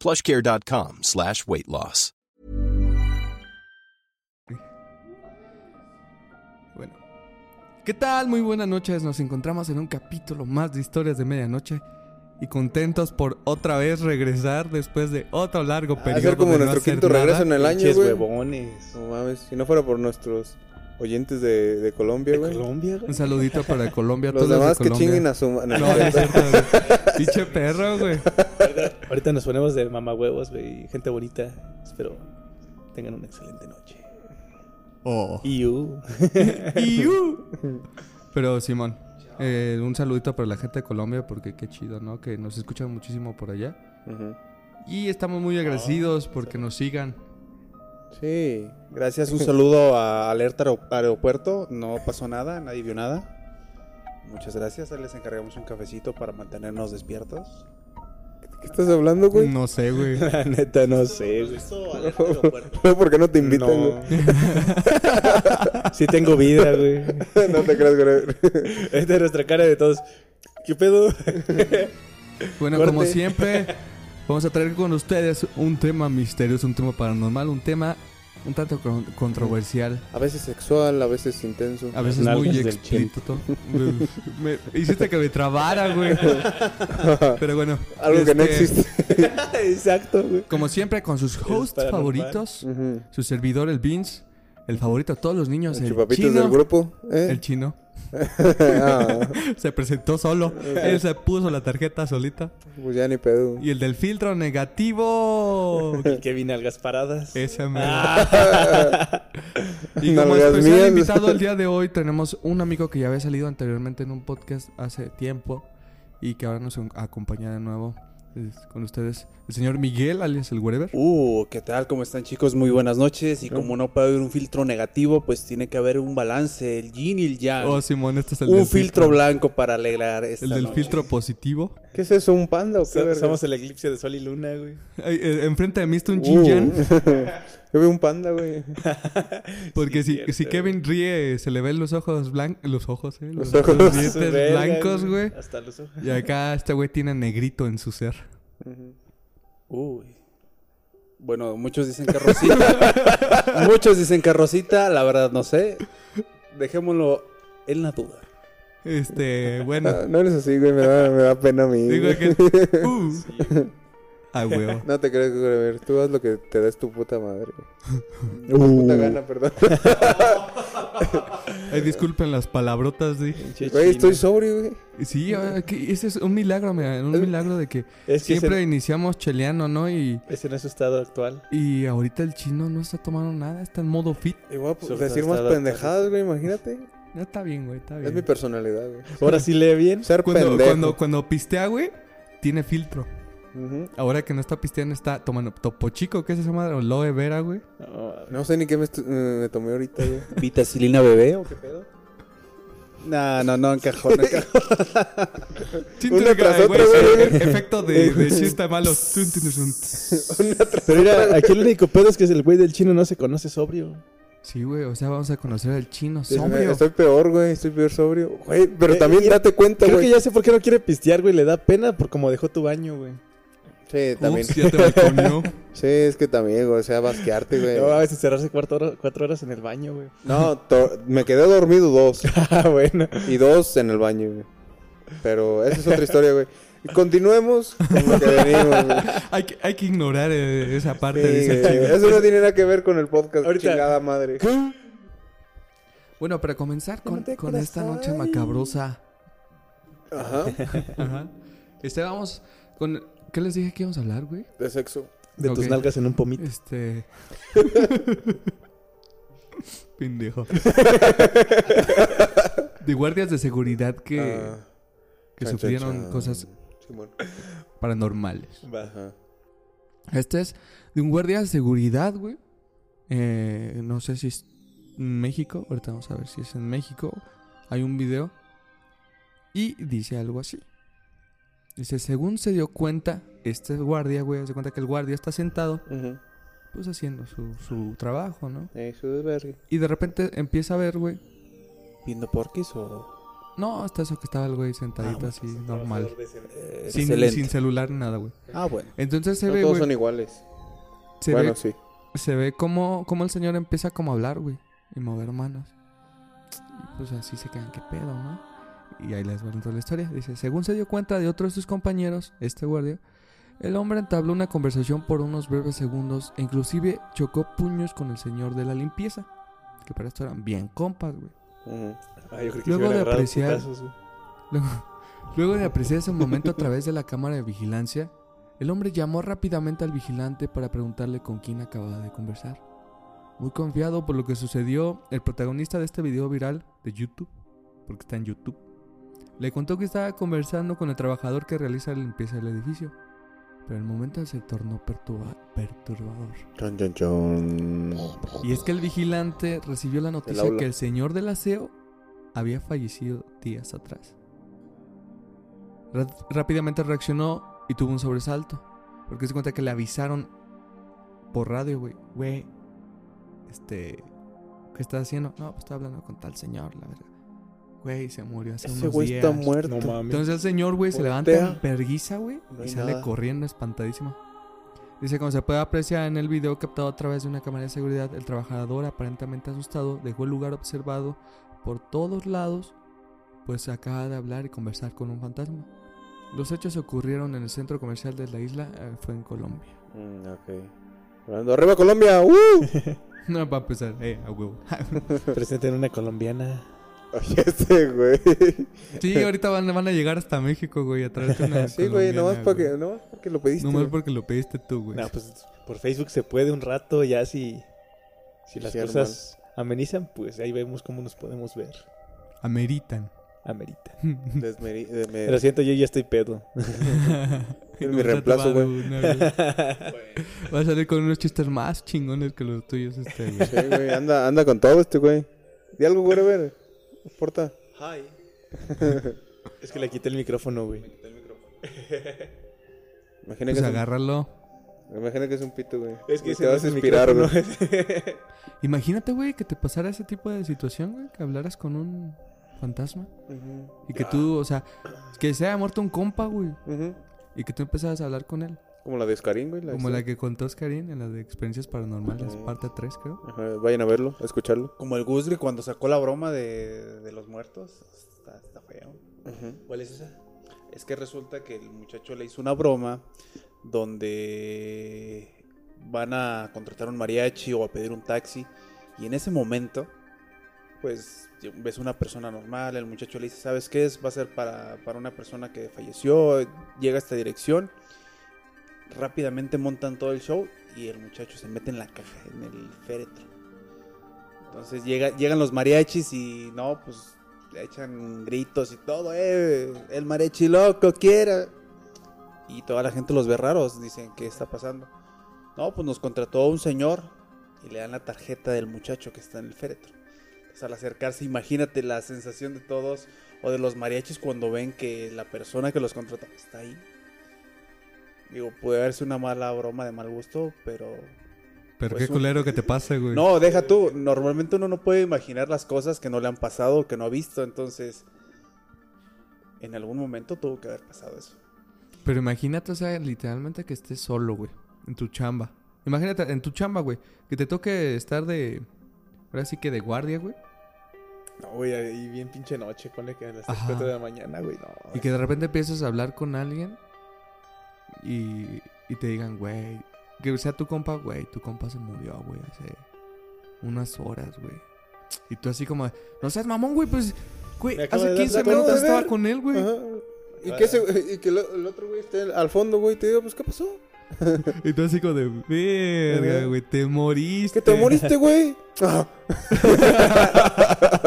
plushcare.com slash weight loss. Bueno. ¿Qué tal? Muy buenas noches. Nos encontramos en un capítulo más de Historias de Medianoche. Y contentos por otra vez regresar después de otro largo Va a periodo. ser como de no nuestro hacer quinto nada. regreso en el año, güey. huevones. No mames, si no fuera por nuestros oyentes de, de Colombia, ¿De güey. Colombia, güey? Un saludito para Colombia. Los todos demás de que chinguen a su mano. No, es cierto. güey. Pinche perro, güey. Ahorita nos ponemos de mamahuevos, güey. Gente bonita. Espero tengan una excelente noche. Oh. Iu. Iu. Pero Simón, eh, un saludito para la gente de Colombia porque qué chido, ¿no? Que nos escuchan muchísimo por allá. Y estamos muy agradecidos porque nos sigan. Sí, Gracias, un saludo a Alerta Aero- Aeropuerto. No pasó nada, nadie vio nada. Muchas gracias. Ahí les encargamos un cafecito para mantenernos despiertos. ¿qué estás hablando, güey? No sé, güey. La neta, no sé. ¿Por qué no te invitan, No. güey? Sí tengo vida, güey. no te creas, güey. Esta es nuestra cara de todos. ¿Qué pedo? Bueno, Corte. como siempre, vamos a traer con ustedes un tema misterioso, un tema paranormal, un tema un tanto con- controversial, A veces sexual, a veces intenso. a veces muy explícito. Me- hiciste que me trabara, güey. Pero bueno. Algo que no este, existe. Exacto, güey. Como siempre, con sus hosts favoritos, Ujú. su servidor, el Vince, el favorito de todos los niños, El el, chino. del grupo. ¿eh? El chino. Ah, Se presentó solo. Él se puso la tarjeta solita. pues ya ni pedo. Y el del filtro negativo. El que vine algas paradas. Ese. Ah. Y como Nalgas especial mías. invitado el día de hoy tenemos un amigo que ya había salido anteriormente en un podcast hace tiempo y que ahora nos acompaña de nuevo con ustedes, el señor Miguel, alias el Wherever. Uh, ¿qué tal? ¿Cómo están, chicos? Muy buenas noches. Y como no puede haber un filtro negativo, pues tiene que haber un balance, el yin y el yang. Oh, Simón, este es el un del filtro blanco para alegrar esta El del noche. filtro positivo. ¿Qué es eso? ¿Un panda o qué? So- verga? Somos el eclipse de sol y luna, güey. Ay, eh, enfrente de mí está un Uh. Jin Yang, Yo veo un panda, güey. porque Sí, si, cierto, si. Kevin ríe se le ven los ojos blancos, los ojos, eh, los, Los ojos. los dientes verga, blancos, güey. Hasta los ojos. Y acá este güey tiene negrito en su ser. Uy. Bueno, muchos dicen que Rosita. muchos dicen que Rosita, la verdad no sé. Dejémoslo en la duda. Este, bueno, Ah, no eres así, güey. Me da, me da pena a mí. digo que... Uh. Ah, güey. No te crees, güey. A ver, tú haz lo que te des tu puta madre. güey. Tu puta gana, perdón. Ay, disculpen las palabrotas, Güey, chino. estoy sobrio, güey. Sí, ah, que ese es un milagro, mira, un milagro de que Es que siempre ese, iniciamos cheleando, ¿no? Y, ese no es su estado actual. y ahorita el chino no está tomando nada, está en modo fit. Y voy a decir más pendejadas, güey. Imagínate. Ya está bien, güey, está bien. Es mi personalidad, güey. Ahora sí lee bien. Ser cuando, pendejo. cuando, cuando pistea, güey, tiene filtro. Ahora que no está pisteando, está tomando topo chico, ¿qué es esa madre? O loe vera, güey. No, No sé ni qué me, eh, me tomé ahorita, güey. ¿Vitacilina bebé o qué pedo? No, no, no encajó, no encajó. Una tras otra, güey. Efecto de, de chiste malo. Pero mira, aquí el único pedo es que el güey del chino no se conoce sobrio. Sí, güey, o sea, vamos a conocer al chino sobrio. Estoy peor, güey. Estoy peor sobrio. Güey, pero Eh, también date cuenta, Creo güey. que ya sé por qué no quiere pistear, güey. Le da pena por como dejó tu baño, güey. Sí, también. Ups, ya te balconeó. Sí, es que también, güey. O sea, basquearte, güey. No, a veces cerrarse cuatro horas, cuatro horas en el baño, güey. No, me quedé dormido dos. Ah, bueno. Y dos en el baño, güey. Pero esa es otra historia, güey. Y Continuemos con lo que venimos, güey. hay, que, hay que ignorar eh, esa parte, Sí, güey. chino. Eso no tiene nada que ver con el podcast, Ahorita- chingada madre. Bueno, para comenzar con, con esta noche macabrosa. Ajá. Ajá. Este, vamos con... ¿Qué les dije que íbamos a hablar, güey? De sexo. De tus nalgas en un pomito. Este... Pendejo. de guardias de seguridad que, Ah, que chan, sufrieron chan, cosas Simón. paranormales. Ajá. Este es de un guardia de seguridad, güey. Eh, no sé si es en México. Ahorita vamos a ver si es en México. Hay un video. Y dice algo así. Dice, según se dio cuenta, este guardia, güey, se cuenta que el guardia está sentado, pues haciendo su, su trabajo, ¿no? Eso es verga. Y de repente empieza a ver, güey. ¿Viendo porquis o...? No, hasta eso que estaba el güey sentadito Ah, así, normal. Eh, Sin, excelente. sin celular ni nada, güey. Ah, bueno. Entonces se No ve, todos güey. son iguales. Se bueno, ve sí. se ve como, como el señor empieza como a hablar, güey, y mover manos. Y pues así se quedan, qué pedo, ¿no? Y ahí les va toda la historia. Dice, según se dio cuenta de otro de sus compañeros, este guardia, el hombre entabló una conversación por unos breves segundos e inclusive chocó puños con el señor de la limpieza. Que para esto eran bien compas, güey. Ah, yo creo que Luego de apreciar-. Luego, luego de apreciar ese momento a través de la cámara de vigilancia, el hombre llamó rápidamente al vigilante para preguntarle con quién acababa de conversar. Muy confiado por lo que sucedió, el protagonista de este video viral de YouTube, porque está en YouTube, le contó que estaba conversando con el trabajador que realiza la limpieza del edificio. Pero el momento se tornó perturba- perturbador. Chon, chon, chon. Y es que el vigilante recibió la noticia que el señor del aseo había fallecido días atrás. Rápidamente reaccionó y tuvo un sobresalto. Porque se cuenta que le avisaron por radio, güey. Güey, este. ¿Qué estás haciendo? No, pues estoy hablando con tal señor, la verdad. Güey, se murió hace Ese unos güey días. está muerto. No mames. Entonces el señor, güey, se levanta en perguiza, güey, No y hay sale nada. corriendo espantadísimo. Dice, como se puede apreciar en el video captado a través de una cámara de seguridad, el trabajador, aparentemente asustado, dejó el lugar observado por todos lados, pues acaba de hablar y conversar con un fantasma. Los hechos ocurrieron en el centro comercial de la isla, eh, fue en Colombia. Mm, ok. ¡Arriba Colombia! ¡Uh! No, para empezar, eh, a huevo. Presenten una colombiana. Oye, este, güey. sí, ahorita van, van a llegar hasta México, güey, a traerte una Sí, güey, nomás porque, nomás porque lo pediste. Nomás güey. porque lo pediste tú, güey. No, pues por Facebook se puede un rato, ya si, si las Sí, cosas amenizan, pues ahí vemos cómo nos podemos ver. Ameritan. Amerita. Desmeri- de- me- Lo siento, yo ya estoy pedo. Es mi reemplazo, güey. Va a salir con unos chistes más chingones que los tuyos este, güey. Sí, güey, anda, anda con todo este, güey. Di algo, güey, a ver. No importa. Hi. es que le quité el micrófono, güey. Imagina Pues que, agárralo. un, imagina que es un pito, güey. Es que Y ese te vas a el inspirar, güey. micrófono. Imagínate, güey, que te pasara ese tipo de situación, güey. Que hablaras con un fantasma. Y que tú, o sea, que se haya muerto un compa, güey. Y que tú empezaras a hablar con él. Como la de Oscarín, güey. Como la que contó Oscarín en la de Experiencias Paranormales, parte 3, creo. Ajá, vayan a verlo, a escucharlo. Como el Gusgri cuando sacó la broma de, de los muertos. Está, está feo. Ujú. ¿Cuál es esa? Es que resulta que el muchacho le hizo una broma donde van a contratar un mariachi o a pedir un taxi y en ese momento pues ves una persona normal, el muchacho le dice, ¿sabes qué es? Va a ser para, para una persona que falleció, llega a esta dirección, rápidamente montan todo el show y el muchacho se mete en la caja, en el féretro. Entonces llega, llegan los mariachis y no, pues le echan gritos y todo, eh, el mariachi loco quiera. Y toda la gente los ve raros, dicen, ¿qué está pasando? No, pues nos contrató un señor y le dan la tarjeta del muchacho que está en el féretro. Entonces al acercarse, imagínate la sensación de todos o de los mariachis cuando ven que la persona que los contrató está ahí. Digo, puede verse una mala broma de mal gusto, pero Pero Pues qué un- culero que te pase, güey. no, deja tú. Normalmente uno no puede imaginar las cosas que no le han pasado, que no ha visto. Entonces, en algún momento tuvo que haber pasado eso. Pero imagínate, o sea, literalmente que estés solo, güey. En tu chamba. Imagínate, en tu chamba, güey. Que te toque estar de. Ahora sí que de guardia, güey. No, güey, ahí bien pinche noche, ponle que a las Ajá. 4 de la mañana, güey, no. Y que de repente empieces a hablar con alguien. Y, y te digan, güey. Que sea tu compa, güey. Tu compa se murió, güey, hace unas horas, güey. Y tú así como, no seas mamón, güey, pues. Güey, hace dar 15 la- minutos estaba con él, güey. Ajá. Y que, ese, y que el, el otro güey esté al fondo, güey, y te diga, pues, ¿qué pasó? Y tú así como de, verga, güey, te moriste. ¿Que te moriste, güey? Ah,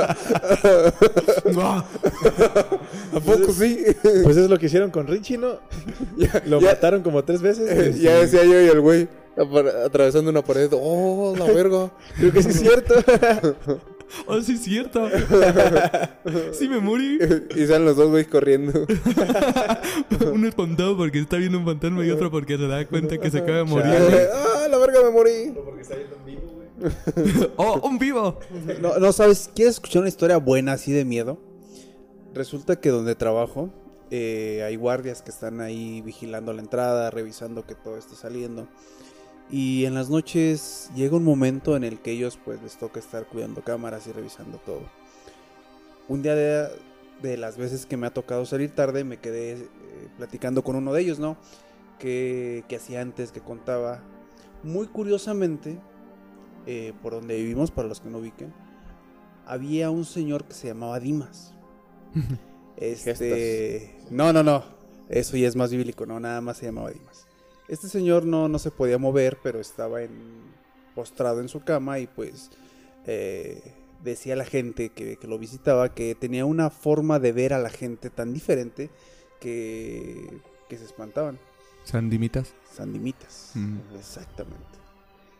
¿A poco sí? Pues es lo que hicieron con Richie, ¿no? ya, Lo ya- mataron como tres veces. eh, ya decía yo y el güey atravesando una pared. ¡Oh, la verga! Creo que sí es cierto. Oh, sí es cierto. Sí me morí. y salen los dos güeyes corriendo. Uno espantado porque está viendo un fantasma y otro porque se da cuenta que se acaba de morir. ¡Ah, la verga, me morí! ¡Oh, un vivo! No, no, ¿sabes? ¿Quieres escuchar una historia buena así de miedo? Resulta que donde trabajo eh, hay guardias que están ahí vigilando la entrada, revisando que todo esté saliendo. Y en las noches llega un momento en el que ellos pues les toca estar cuidando cámaras y revisando todo. Un día de, de las veces que me ha tocado salir tarde me quedé eh, platicando con uno de ellos, ¿no? Que, que hacía antes, que contaba. Muy curiosamente, eh, por donde vivimos, para los que no ubiquen, había un señor que se llamaba Dimas. Este, no, no, no, eso ya es más bíblico, no, nada más se llamaba Dimas. Este señor no, no se podía mover, pero estaba en, postrado en su cama y pues eh, decía a la gente que, que lo visitaba que tenía una forma de ver a la gente tan diferente que, que se espantaban. Sandimitas. Sandimitas. Mm. Exactamente.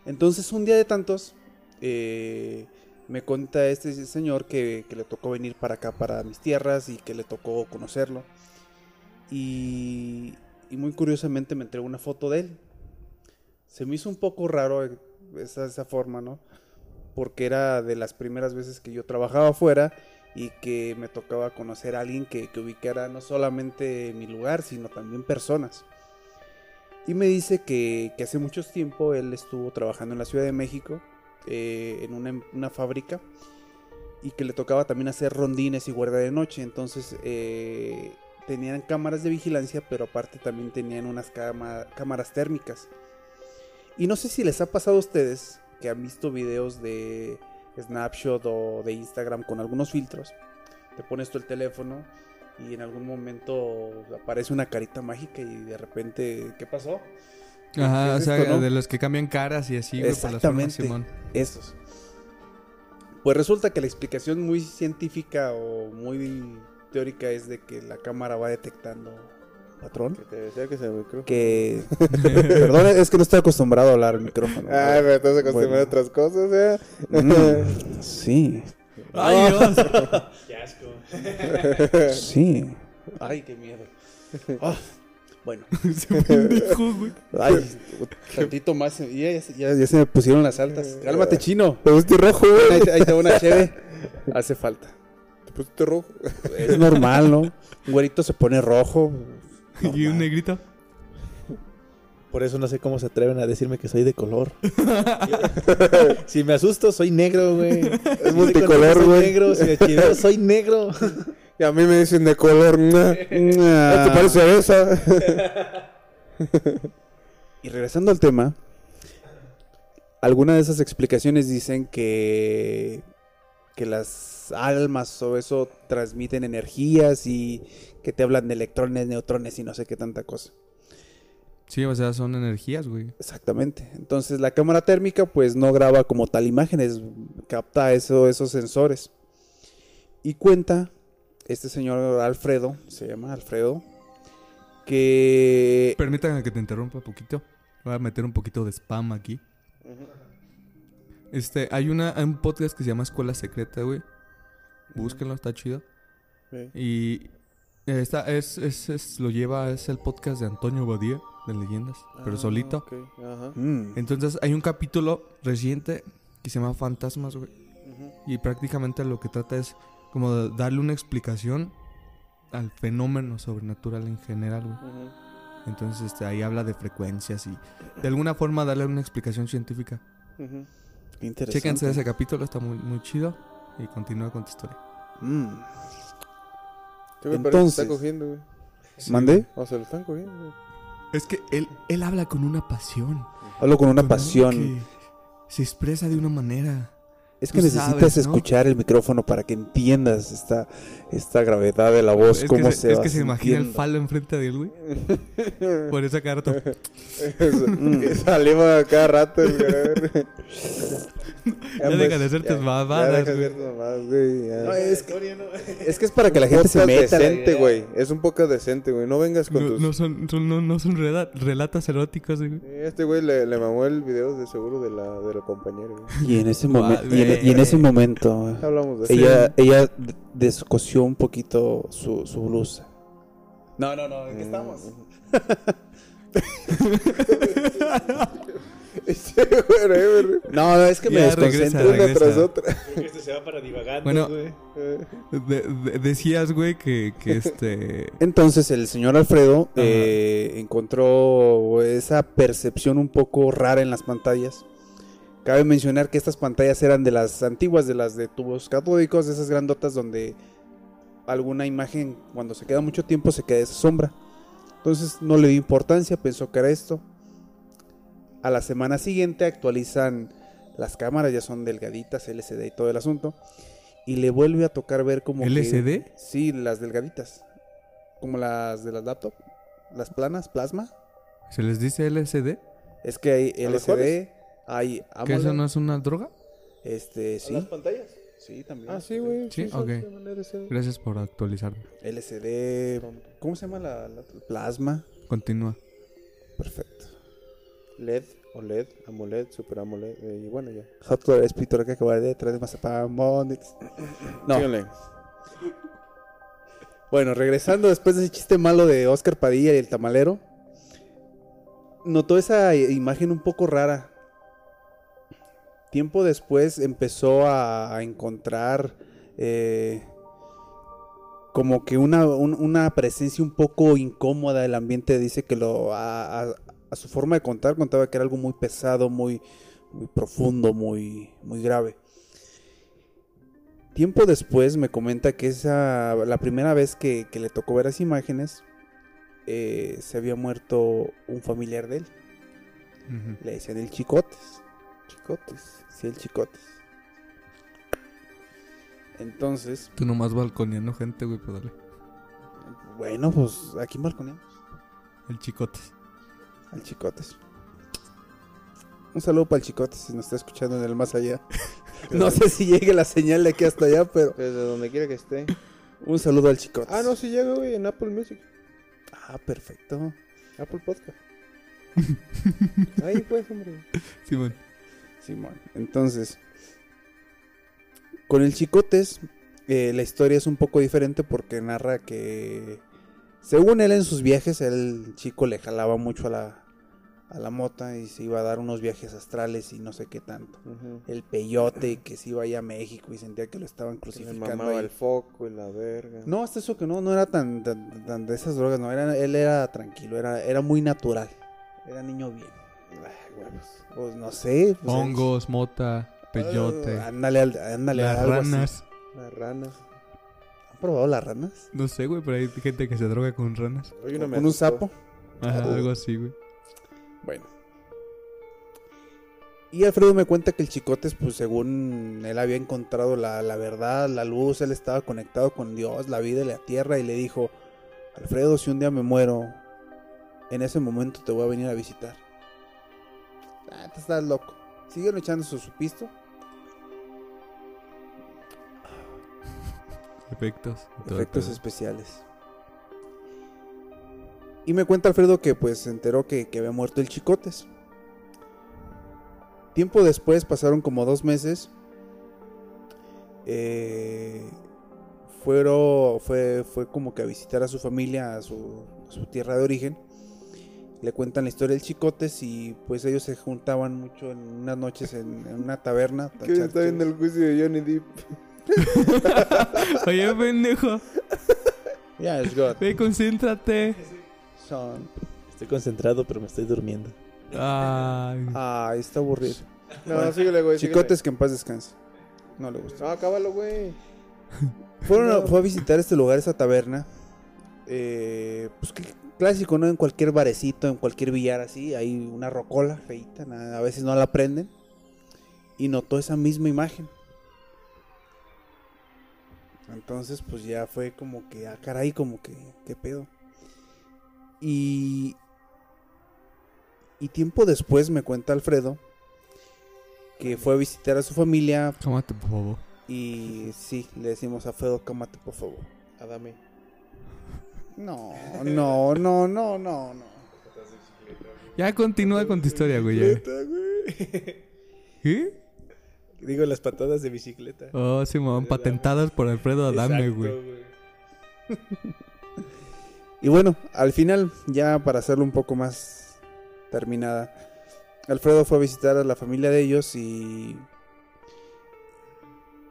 Entonces, un día de tantos, eh, me cuenta este señor que, que le tocó venir para acá, para mis tierras, y que le tocó conocerlo. Y, y muy curiosamente me entregó una foto de él. Se me hizo un poco raro esa, esa forma, ¿no? Porque era de las primeras veces que yo trabajaba afuera y que me tocaba conocer a alguien que, que ubicara no solamente mi lugar, sino también personas. Y me dice que, hace mucho tiempo él estuvo trabajando en la Ciudad de México, eh, en una, una fábrica, y que le tocaba también hacer rondines y guardia de noche. Entonces eh, tenían cámaras de vigilancia, pero aparte también tenían unas cámaras térmicas. Y no sé si les ha pasado a ustedes que han visto videos de Snapshot o de Instagram con algunos filtros. Te pones tú el teléfono y en algún momento aparece una carita mágica y de repente, ¿qué pasó? Ajá, ¿Qué o sea, esto, no? de los que cambian caras y así, güey, por las formas, Exactamente. Simón. Esos. Pues resulta que la explicación muy científica o muy teórica es de que la cámara va detectando patrón. Que te decía que se. Que. Perdón, es que no estoy acostumbrado a hablar al micrófono. Ay, me estás acostumbrado Bueno. a otras cosas, ¿eh? Mm, sí. ¡Ay, Dios! Qué asco. Sí. Ay, qué miedo. Ah, bueno. Se pendejo, güey. Ay, tantito más. y Ya, ya- ya se me pusieron las altas. Cálmate, chino. Te pusiste rojo, Ahí, güey. ahí te va una cheve. Hace falta. Te pusiste rojo. Es normal, ¿no? Un güerito se pone rojo. Y un negrito. Por eso no sé cómo se atreven a decirme que soy de color. si me asusto, soy negro, güey. Es multicolor, soy güey. negro, si me soy negro. Y a mí me dicen de color. ¿no? ¿Te parece esa? Y regresando al tema, algunas de esas explicaciones dicen que, que las almas o eso transmiten energías y que te hablan de electrones, neutrones y no sé qué tanta cosa. Sí, o sea, son energías, güey. Exactamente. Entonces la cámara térmica pues no graba como tal imágenes, capta eso, esos sensores. Y cuenta este señor Alfredo, se llama Alfredo, que... Permítanme que te interrumpa un poquito. Voy a meter un poquito de spam aquí. Este, hay una hay un podcast que se llama Escuela Secreta, güey. Búsquenlo, está chido. Sí. Y eh, esta es, es, es- lo lleva, es el podcast de Antonio Badía, de Leyendas, pero Ah, solito. ok, Ajá. Mm. Entonces hay un capítulo reciente que se llama Fantasmas, güey. Y prácticamente lo que trata es como de darle una explicación al fenómeno sobrenatural en general, güey. Entonces este, ahí habla de frecuencias y de alguna forma darle una explicación científica. Ujú. Qué interesante. Chéquense ese capítulo, está muy, muy chido. Y continúa con tu historia. Mm. ¿Qué me parece que Entonces- está cogiendo, güey? ¿Mandé? O se lo están cogiendo, güey. Es que él, él habla con una pasión. Hablo con una con pasión. que Se expresa de una manera Es que necesitas sabes, ¿no? escuchar el micrófono para que entiendas esta, esta gravedad de la voz, es cómo que se es va que se imagina el falo enfrente de él, güey. Por eso cada rato. Salimos a cada rato. güey. Ya deja de hacer tus Ya deja de güey. hacer tus mamadas, güey, ya. No, es, que, es que es para que la gente se meta. decente, güey. Es un poco decente, güey. No vengas con No, tus... no son, son- no, no son rela- relatos eróticos, güey. Este güey le, le mamó el video de seguro de la, de la compañera, güey. Y en ese, momento en, y en ese momento Hablamos de eso. ella, ella d- descosió un poquito su, su blusa. No, no, no, ¿en qué estamos? Whatever. No, no, es que me desconcentro. regresa, Una regresa. tras otra. Creo que este se va para divagando, Bueno. güey. Eh, De- de- decías, güey, que, que este... Entonces el señor Alfredo eh, encontró esa percepción un poco rara en las pantallas. Cabe mencionar que estas pantallas eran de las antiguas, de las de tubos catódicos, de esas grandotas donde alguna imagen cuando se queda mucho tiempo se queda esa sombra. Entonces no le dio importancia, pensó que era esto. A la semana siguiente actualizan las cámaras, ya son delgaditas, LCD y todo el asunto. Y le vuelve a tocar ver como que- ¿LCD? sí, las delgaditas. Como las de las laptop. Las planas, plasma. ¿Se les dice LSD? Es que hay ¿A las LCD, hay ¿Que eso no es una droga? Este, ¿A las sí. pantallas? Sí, también. Ah, sí, güey. Sí, son ok. Gracias por actualizarme. LCD, ¿cómo se llama la, la- plasma? Continúa. Perfecto. LED, OLED, AMOLED, Super AMOLED. eh, y bueno, ya. Hotware es pintura que acaba de detrás de Mazapán Bonix. No, Síganle. Bueno, regresando después de ese chiste malo de Oscar Padilla y el tamalero, notó esa imagen un poco rara. Tiempo después empezó a, a encontrar eh, como que una, un- una presencia un poco incómoda del ambiente. Dice que lo a, a- a su forma de contar contaba que era algo muy pesado, muy, muy profundo, muy, muy grave. Tiempo después me comenta que esa la primera vez que, que le tocó ver las imágenes eh, se había muerto un familiar de él. Le decían el chicotes. Chicotes. Sí, el chicotes. Entonces, Tú nomás balconeando gente, güey, pues dale. bueno, pues aquí balconeamos El chicotes. al chicotes. Un saludo para el chicotes si nos está escuchando en el más allá. No sé si llegue la señal de aquí hasta allá, pero Desde donde quiera que esté. un saludo al chicotes. Ah, no, sí llega, güey, en Apple Music. Ah, perfecto. Apple Podcast. Ahí pues, hombre. Simón. Simón. Entonces, con el Chicotes, eh, la historia es un poco diferente porque narra que, según él en sus viajes, el chico le jalaba mucho a la, a la mota y se iba a dar unos viajes astrales y no sé qué tanto. El peyote que se iba allá a México y sentía que lo estaban Le crucificando. mamaba ahí. el foco y la verga. No, hasta eso que no, no era tan, tan, tan de esas drogas, no, era, él era tranquilo, era, era muy natural, era niño bien. Huevos. Pues no sé. Pues, mota, peyote. Ah, ándale, al- ándale. las algo así. ranas. Las ranas. ¿Han probado las ranas? No sé, güey, pero hay gente que se droga con ranas. ¿Con me un sapo? Ajá, algo así, güey. Bueno. Y Alfredo me cuenta que el Chicotes, pues según él había encontrado la, la verdad, la luz, él estaba conectado con Dios, la vida y la tierra, y le dijo, Alfredo, si un día me muero, en ese momento te voy a venir a visitar. Ah, te estás loco. Siguen echando su, su pisto. Efectos. todo Efectos especiales. Y me cuenta Alfredo que pues se enteró que, que había muerto el Chicotes. Tiempo después, pasaron como dos meses. eh, fueron, fue, fue como que a visitar a su familia, a su, a su tierra de origen. Le cuentan la historia del Chicotes y pues ellos se juntaban mucho en unas noches en, en una taberna. a ¿Quién echar está viendo el juicio de Johnny Depp? Oye, pendejo. Yeah, it's good. Ve, concéntrate. Son- Estoy concentrado, pero me estoy durmiendo. Ay. Ay, está aburrido. No, síguele, güey. síguele. Chicotes que en paz descanse. No le gusta. No, acábalo, güey. Fueron a, No. fue a visitar este lugar, esa taberna. Eh, pues cl- clásico, ¿no? En cualquier barecito, en cualquier billar así, hay una rocola feita, a veces no la prenden. Y notó esa misma imagen. Entonces, pues ya fue como que, ah, caray, como que, ¿qué pedo? Y. Y tiempo después me cuenta Alfredo que fue a visitar a su familia Cómate, por favor. y sí, le decimos a Alfredo, cámate por favor. Adame. No, no, no, no, no, no. Ya continúa con tu historia, güey. ya. Bicicleta, güey. ¿Qué? Digo, las patadas de bicicleta. Oh, Simón, patentadas por Alfredo Adame, güey. Y bueno, al final, ya para hacerlo un poco más terminada, Alfredo fue a visitar a la familia de ellos y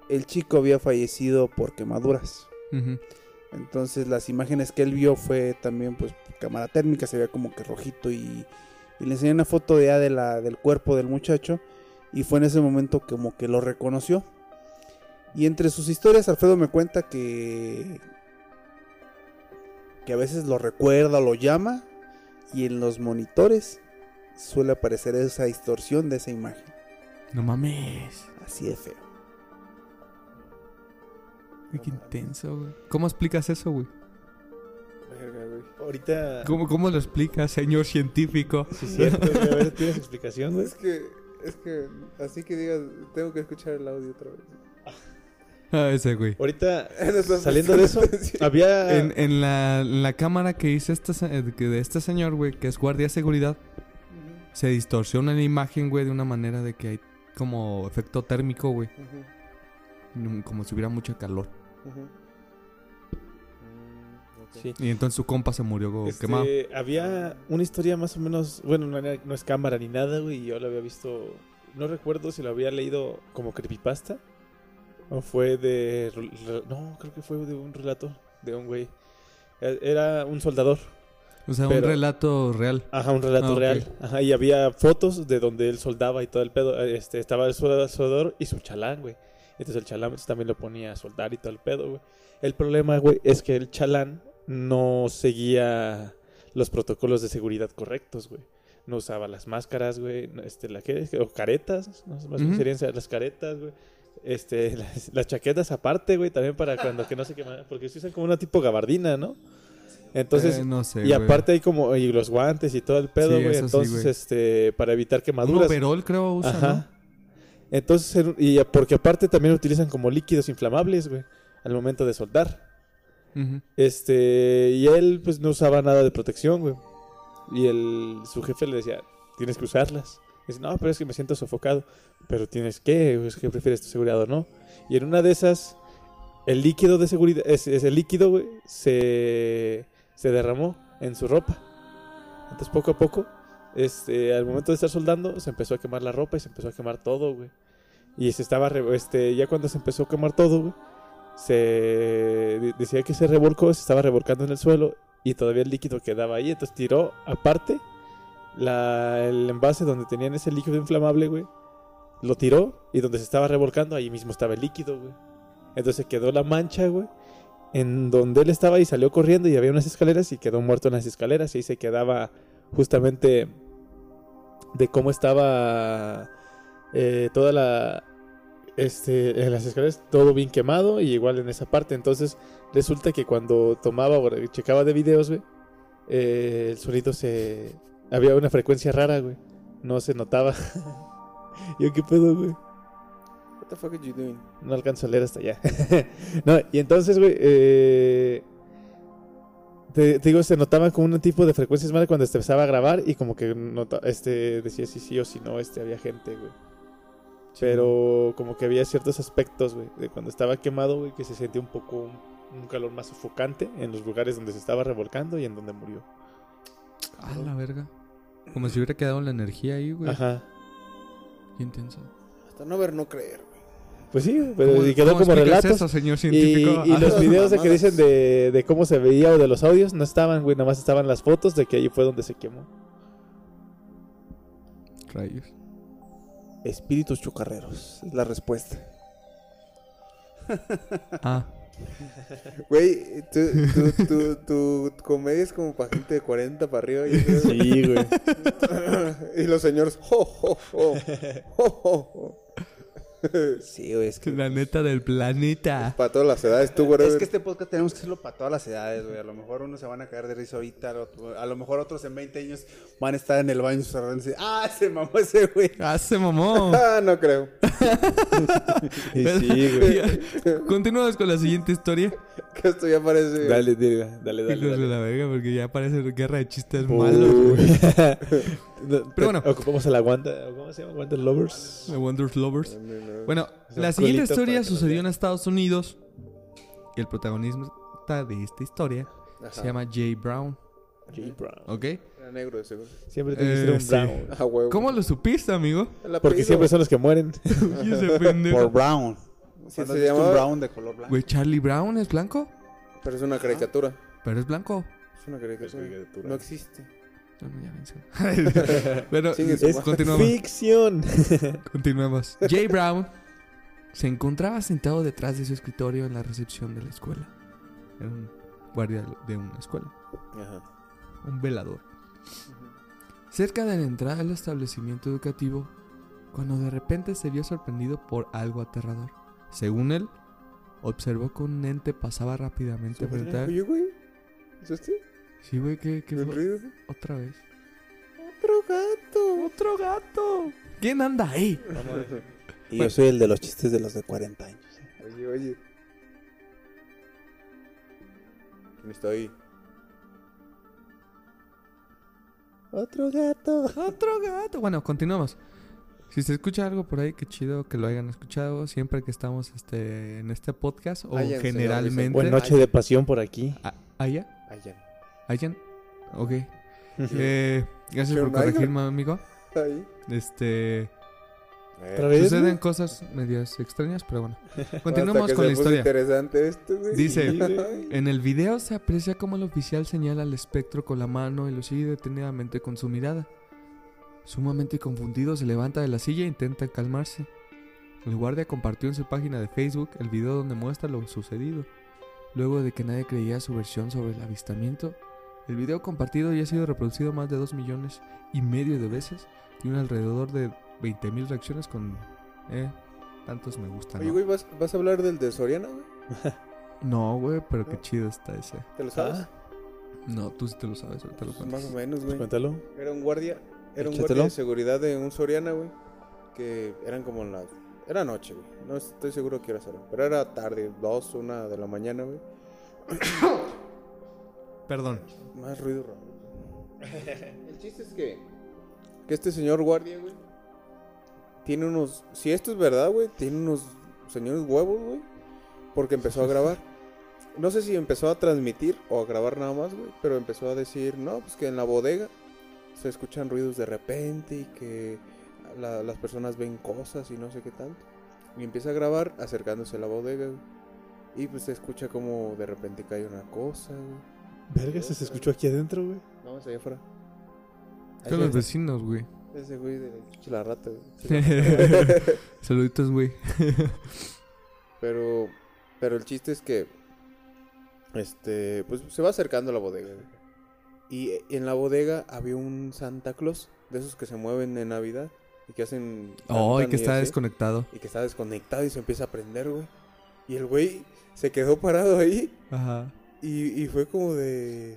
el chico había fallecido por quemaduras. Ujú. Entonces las imágenes que él vio fue también pues cámara térmica, se veía como que rojito y, y le enseñé una foto ya de la, del cuerpo del muchacho y fue en ese momento como que lo reconoció. Y entre sus historias Alfredo me cuenta que que a veces lo recuerda, lo llama y en los monitores suele aparecer esa distorsión de esa imagen. No mames. Así de feo. Güey, Qué intenso, güey. ¿Cómo explicas eso, güey? Ahorita. ¿Cómo, ¿Cómo lo explicas, señor científico? Sí, es cierto, güey. A ver, ¿tienes explicación, güey? Es que, es que, así que digas, tengo que escuchar el audio otra vez. Ah, ese, güey. Ahorita, No saliendo de eso, había. En, en la, en la cámara que hice esta, eh, que de este señor, güey, que es guardia de seguridad, se distorsiona la imagen, güey, de una manera de que hay como efecto térmico, güey. Ujú, Mm, Como si hubiera mucho calor. Mm. Sí. Y entonces su compa se murió Este, quemado. había una historia más o menos, bueno, no, es cámara ni nada, güey, y yo lo había visto, no recuerdo si lo había leído como creepypasta o fue de, no, creo que fue de un relato de un güey. E- Era un soldador, O sea, pero- un relato real. ajá, un relato Ah, real, ajá, y había fotos de donde él soldaba y todo el pedo, este, estaba el solda- soldador y su chalán, güey. Entonces el chalán pues, también lo ponía a soldar y todo el pedo, güey. El problema, güey, es que el chalán no seguía los protocolos de seguridad correctos, güey. No usaba las máscaras, güey. no, Este, la que o caretas, no sé más Ujú. serían las caretas, güey. Este, las, las chaquetas aparte, güey, también para cuando que no se quema, porque se usan como una tipo gabardina, ¿no? Entonces, Eh, no sé, y güey. aparte hay como y los guantes y todo el pedo, Sí, güey. sí, Entonces, güey. este, para evitar Un quemaduras. overol creo usa, Ajá. Entonces, en- y porque aparte también utilizan como líquidos inflamables, güey, al momento de soldar. Este, y él pues no usaba nada de protección, güey. Y el, su jefe le decía, tienes que usarlas. Dice, no, pero es que me siento sofocado. Pero tienes que, es que prefieres tu seguridad o no. Y en una de esas, el líquido de seguridad, ese, ese líquido, güey, se, se derramó en su ropa. Entonces poco a poco, este, al momento de estar soldando, se empezó a quemar la ropa y se empezó a quemar todo, güey. Y se estaba, este, ya cuando se empezó a quemar todo, güey, se de- decía que se revolcó, se estaba revolcando en el suelo y todavía el líquido quedaba ahí. Entonces tiró aparte el envase donde tenían ese líquido inflamable, güey. Lo tiró y donde se estaba revolcando, ahí mismo estaba el líquido, güey. Entonces quedó la mancha, güey. En donde él estaba y salió corriendo y había unas escaleras y quedó muerto en las escaleras. Y ahí se quedaba justamente de cómo estaba eh, toda la... Este, en las escaleras todo bien quemado y igual en esa parte. Entonces resulta que cuando tomaba o checaba de videos, güey, eh, el sonido se... Había una frecuencia rara, güey. No se notaba. Yo, ¿qué pedo, güey? What the fuck are you doing? No alcanzo a leer hasta allá. no, y entonces, güey, eh, te, te digo, se notaban como un tipo de frecuencias malas cuando se empezaba a grabar y como que nota, este, decía si sí o si no, este, había gente, güey. Pero como que había ciertos aspectos, güey, de cuando estaba quemado, güey, que se sentía un poco un, un calor más sofocante en los lugares donde se estaba revolcando y en donde murió. Ah, la verga. Como si hubiera quedado la energía ahí, güey. Ajá. Qué intenso. Hasta no ver, no creer, güey. Pues sí, pero ¿Cómo- y quedó cómo como relatos. eso, señor Y, científico? y Ah, los videos de que dicen de, de cómo se veía o de los audios no estaban, güey. Nada más estaban las fotos de que ahí fue donde se quemó. Rayos. Espíritus chocarreros, es la respuesta. Ah, Güey, tu, tu, tu, tu comedia es como para gente de 40 para arriba. yo creo. Sí, güey. y los señores, jo, jo, jo, jo, jo, jo. Sí, güey, es que... La neta del planeta. Para todas las edades, tú, güey. Es que este podcast tenemos que hacerlo para todas las edades, güey. A lo mejor unos se van a caer de risa ahorita, a lo mejor otros en 20 años van a estar en el baño cerrando y decir, ah, se mamó ese güey. ¡Ah, se mamó! Ah, no creo. Y sí, güey. Continuamos con la siguiente historia. Que esto ya parece. Dale, dale, dale, dale. Hijos de dale. la verga, porque ya parece guerra de chistes Uy. malos, güey. Pero bueno. Ocupamos a la guanta. ¿Cómo se llama? Guanta Lovers. The Wonders Lovers. No, no, no. Bueno, la siguiente historia sucedió en. Estados Unidos. Y el protagonista de esta historia Ajá. se llama Jay Brown. J. Brown. ¿Ok? Era negro, de seguro. Siempre te que Eh, ser un sí. Brown. Huevo. ¿Cómo lo supiste, amigo? Porque siempre son los que mueren. Y ese pendejo. Por Brown. Sí, se Brown de color blanco. Güey, Charlie Brown es blanco, Pero es una caricatura. pero es blanco. Es una caricatura. No existe. Bueno, ya su Es continuamos. ficción. Continuemos. Jay Brown se encontraba sentado detrás de su escritorio en la recepción de la escuela. Era un guardia de una escuela, Ajá. un velador. Cerca de la entrada del establecimiento educativo, cuando de repente se vio sorprendido por algo aterrador. Según él, observó que un ente pasaba rápidamente frente a él. Sí, güey, ¿qué, qué ¿El fue? Otra vez. Otro gato. ¡Otro gato! ¿Quién anda ahí? Y yo soy el de los chistes de los de 40 años. Oye, oye. ¿Quién está ahí? Otro gato. Otro gato. Bueno, continuamos. Si se escucha algo por ahí, qué chido que lo hayan escuchado siempre que estamos este, en este podcast o Hayan, generalmente. Buena noche de pasión por aquí. Ah, ¿Haya? ¿Hayan? Ok. Eh, gracias por corregirme, amigo. Ahí. Este. ¿Otra vez? Suceden cosas medias extrañas, pero bueno. Continuamos con la puso historia. interesante esto, güey. Dice. En el video se aprecia cómo el oficial señala al espectro con la mano y lo sigue detenidamente con su mirada. Sumamente confundido, se levanta de la silla e intenta calmarse. El guardia compartió en su página de Facebook el video donde muestra lo sucedido. Luego de que nadie creía su versión sobre el avistamiento, el video compartido ya ha sido reproducido más de 2 millones y medio de veces y un alrededor de 20.000 reacciones con... Eh, tantos me gustan. Oye, ¿no? güey, ¿vas, ¿vas a hablar del de Soriana, güey? No, güey, pero qué chido está ese. ¿Te lo sabes? Ah, No, tú sí te lo sabes, ahorita lo Pues cuentas. más o menos, güey. cuéntalo. Era un guardia, era un guardia de seguridad de un Soriana, güey. Que eran como las... Era noche, güey. No estoy seguro que era. Pero era tarde, dos, una de la mañana, güey. Perdón. Más ruido raro. El chiste es que... Que este señor guardia, güey. Tiene unos... Si esto es verdad, güey. Tiene unos señores huevos, güey. Porque empezó a grabar. No sé si empezó a transmitir o a grabar nada más, güey. Pero empezó a decir, no, pues que en la bodega se escuchan ruidos de repente y que la- las personas ven cosas y no sé qué tanto. Y empieza a grabar acercándose a la bodega, güey. Y pues se escucha como de repente cae una cosa, güey. Verga, se escuchó aquí adentro, güey. No, es allá afuera. Son los vecinos, güey. Ese güey de la rata, güey. Saluditos, güey. Pero, pero el chiste es que, este, pues se va acercando a la bodega. güey. Y en la bodega había un Santa Claus, de esos que se mueven en Navidad y que hacen... Oh, y que está así, desconectado. Y que está desconectado y se empieza a prender, güey. Y el güey se quedó parado ahí Ajá. Y, y fue como de...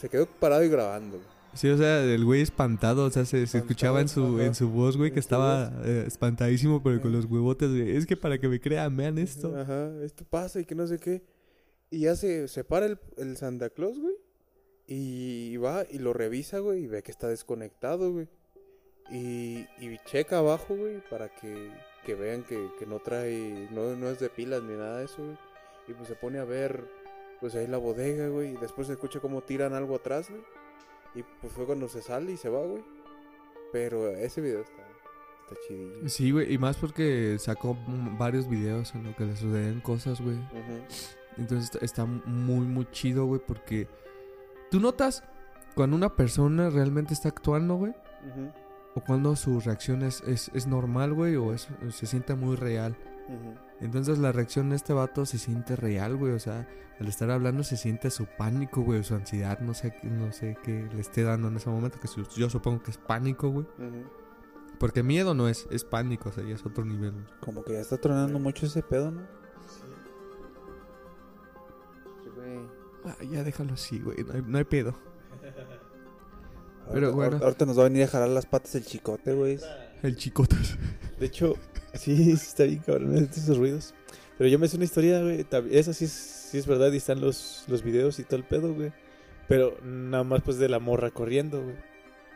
Se quedó parado y grabando. Sí, o sea, el güey espantado, o sea, se, se escuchaba en su, Ajá. en su voz, güey, que estaba eh, espantadísimo, pero con los huevotes, güey. Es que para que me crean, vean esto. Ajá, esto pasa y que no sé qué. Y ya se, se para el, el Santa Claus, güey. Y va y lo revisa, güey, y ve que está desconectado, güey. Y, y checa abajo, güey, para que, que vean que, que no trae, no, no es de pilas ni nada de eso, güey. Y pues se pone a ver, pues ahí la bodega, güey. Y después se escucha como tiran algo atrás, güey. Y pues fue cuando se sale y se va, güey. Pero ese video está, está chidillo. Sí, güey, y más porque sacó varios videos en lo que le suceden cosas, güey. Entonces está- muy, muy chido, güey, porque tú notas cuando una persona realmente está actuando, güey, o cuando su reacción es, es, es normal, güey, o es, se siente muy real. Entonces la reacción de este vato se siente real, güey. O sea, al estar hablando se siente su pánico, güey, su ansiedad, no sé, no sé qué le esté dando en ese momento, que su- yo supongo que es pánico, güey. Porque miedo no es, es pánico, o sea, ya es otro nivel. güey. Como que ya está tronando mucho ese pedo, ¿no? Sí, güey. Ah, ya déjalo así, güey, no hay, no hay pedo. Pero Ahorita- bueno. ahorita- nos va a venir a jalar las patas el chicote, güey. El chicotas. De hecho, sí, sí está bien cabrón esos ruidos. Pero yo me sé una historia, güey. Esa sí es, sí es verdad y están los, los videos y todo el pedo, güey. Pero nada más pues de la morra corriendo, güey.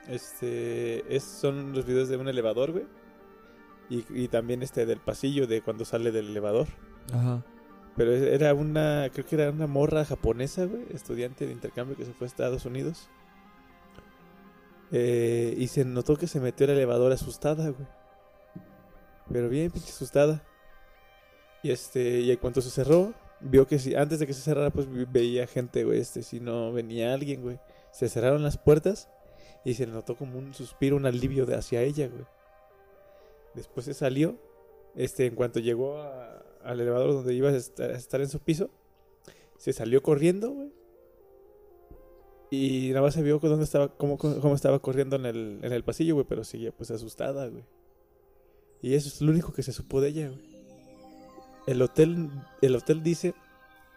Este, es, son los videos de un elevador, güey. Y, y también este del pasillo de cuando sale del elevador. Ajá. Pero es- era una, creo que era una morra japonesa, güey, estudiante de intercambio que se fue a Estados Unidos. Eh, y se notó que se metió al elevador asustada, güey. Pero bien, pinche asustada. Y este, y en cuanto se cerró, vio que si, antes de que se cerrara, pues veía gente, güey, este, si no venía alguien, güey. Se cerraron las puertas y se notó como un suspiro, un alivio de hacia ella, güey. Después se salió, este, en cuanto llegó al elevador donde iba a est- a estar en su piso, se salió corriendo, güey. Y nada más se vio dónde estaba, cómo, cómo estaba corriendo en el, en el pasillo, güey, pero seguía pues asustada, güey. Y eso es lo único que se supo de ella, güey. El hotel, el hotel dice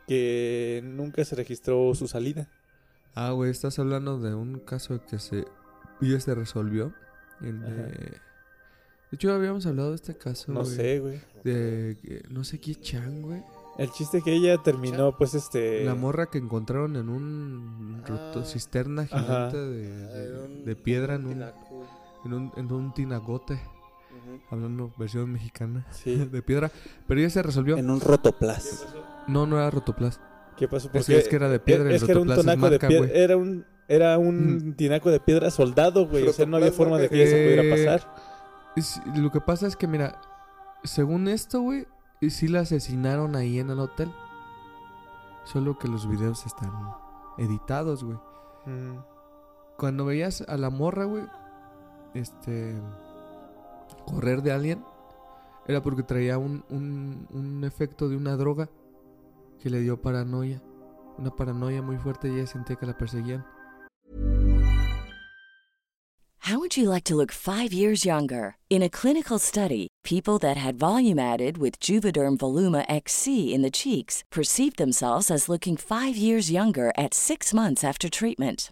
que nunca se registró su salida. Ah, güey, estás hablando de un caso que se... Ya se resolvió. El de... De hecho, habíamos hablado de este caso, No güey, sé, güey. De... No sé qué chan, güey. El chiste es que ella terminó, pues, este... La morra que encontraron en un Ah. cisterna gigante de, de- de piedra en un, tinaco. en un, en un tinagote. Hablando versión mexicana. Sí. De piedra. Pero ya se resolvió. En un rotoplas. No, no era rotoplas. ¿Qué pasó? Es, Porque es que era de piedra. el es que era un es de marca, piedra. güey. Era un, era un tinaco de piedra soldado, güey. O sea, no había forma de que eso pudiera pasar. Es- lo que pasa es que, mira, según esto, güey, sí la asesinaron ahí en el hotel. Solo que los videos están editados, güey. Mm. Cuando veías a la morra, güey, este. Correr de alguien, era porque traía un, un, un efecto de una droga que le dio paranoia. Una paranoia muy fuerte y ella sentía que la perseguían. How would you like to look five years younger? In a clinical study, people that had volume added with Juvederm Voluma XC in the cheeks perceived themselves as looking five years younger at six months after treatment.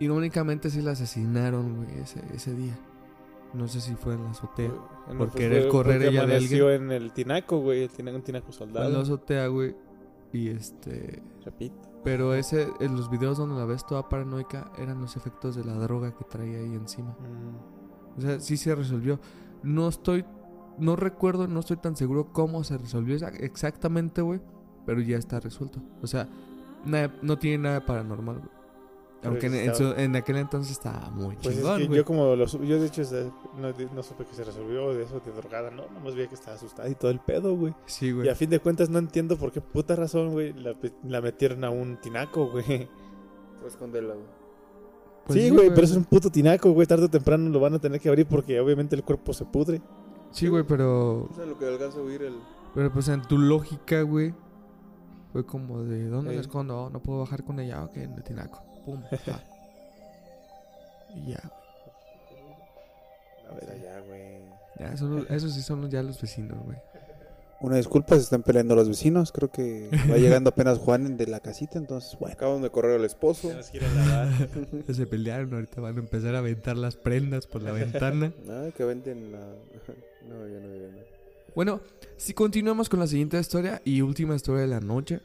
Irónicamente sí la asesinaron, güey, ese, ese día. No sé si fue en la azotea. Por pues, querer fue correr ella de amaneció en el tinaco, güey. El tina- un tinaco Fue en soldado. la azotea, güey. Y este... Repito. Pero ese, en los videos donde la ves toda paranoica, eran los efectos de la droga que traía ahí encima. Mm. O sea, sí se resolvió. No estoy, no recuerdo, no estoy tan seguro cómo se resolvió exa- exactamente, güey. Pero ya está resuelto. O sea, nada- no tiene nada paranormal, güey. Aunque en, su- en aquel entonces estaba muy Pues es chingón, que güey. yo como lo su- yo de hecho no, no supe que se resolvió de eso de drogada, no, nomás veía que estaba asustada y todo el pedo, güey. Sí, Y güey. a fin de cuentas no entiendo por qué puta razón, güey, la, la metieron a un tinaco, güey. Pues esconderla, güey. Pues sí, güey, pero es un puto tinaco, güey, tarde o temprano lo van a tener que abrir porque obviamente el cuerpo se pudre. Sí, güey, pero... O sea, lo que alcanza a oír el... Pero pues en tu lógica, güey. Fue como de, ¿dónde la escondo? No puedo bajar con ella, ok, en el tinaco. Pum. Y ya, A ver, allá. Ya, güey. ya, son los- esos sí son los- ya los vecinos, güey. Una disculpa, se están peleando los vecinos. Creo que va llegando apenas Juan de la casita, entonces, bueno. Acaban de correr al esposo. Lavar. Se pelearon, ahorita van a empezar a aventar las prendas por la ventana. Ay, que venden la... No, ya no diré nada. Bueno, si continuamos con la siguiente historia y última historia de la noche.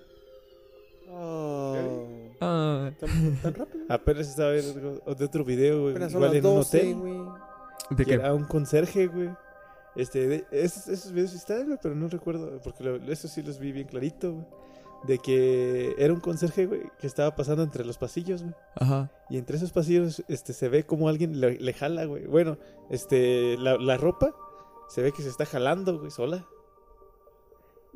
Oh, Ah, ¿tan, tan rápido? Apenas estaba viendo de otro video, güey. Apenas Igual en un 12, hotel. güey. ¿De que qué? era un conserje, güey. Este, de- esos, esos videos sí están, güey, pero no recuerdo, porque lo- esos sí los vi bien clarito, güey. De que era un conserje, güey, que estaba pasando entre los pasillos, güey. Ajá. Y entre esos pasillos, este, se ve como alguien le, le jala, güey. Bueno, este, la, la ropa, se ve que se está jalando, güey, sola.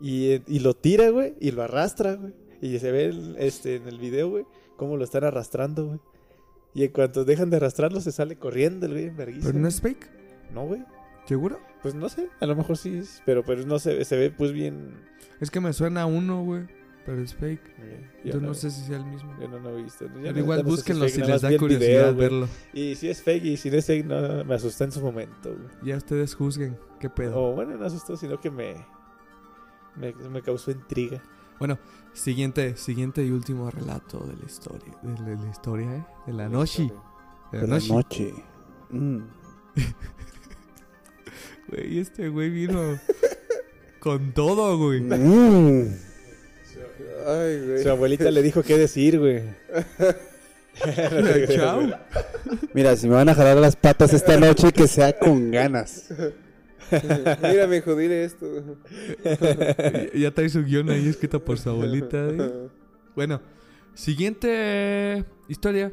Y, eh, y lo tira, güey, y lo arrastra, güey. Y se ve, el- este, en el video, güey, cómo lo están arrastrando, güey. Y en cuanto dejan de arrastrarlo, se sale corriendo, el güey, vergüenza. ¿Pero no es fake? No, güey. ¿Seguro? Pues no sé, a lo mejor sí, es, pero, pero no se, ve- se ve pues bien. Es que me suena a uno, güey. Pero es fake. yo Entonces no sé si sea el mismo. Yo no lo he visto. Yo Pero no- igual no búsquenlo si les da curiosidad video, verlo. Y si es fake y si no es fake, no me asustó en su momento, güey. Ya ustedes juzguen. ¿Qué pedo? O bueno, no asustó, sino que me, me, me causó intriga. Bueno, siguiente, siguiente y último relato de la historia. De la, de la historia, ¿eh? De la noche. De la noche. noche. Mm. Güey, este güey vino con todo, güey. Mm. Ay, güey. Su abuelita le dijo qué decir, güey. Chao. Mira, si me van a jalar las patas esta noche, que sea con ganas. Mira, mijo, dile esto. Ya- ya trae su guion ahí escrito por su abuelita. ¿eh? Bueno, siguiente historia.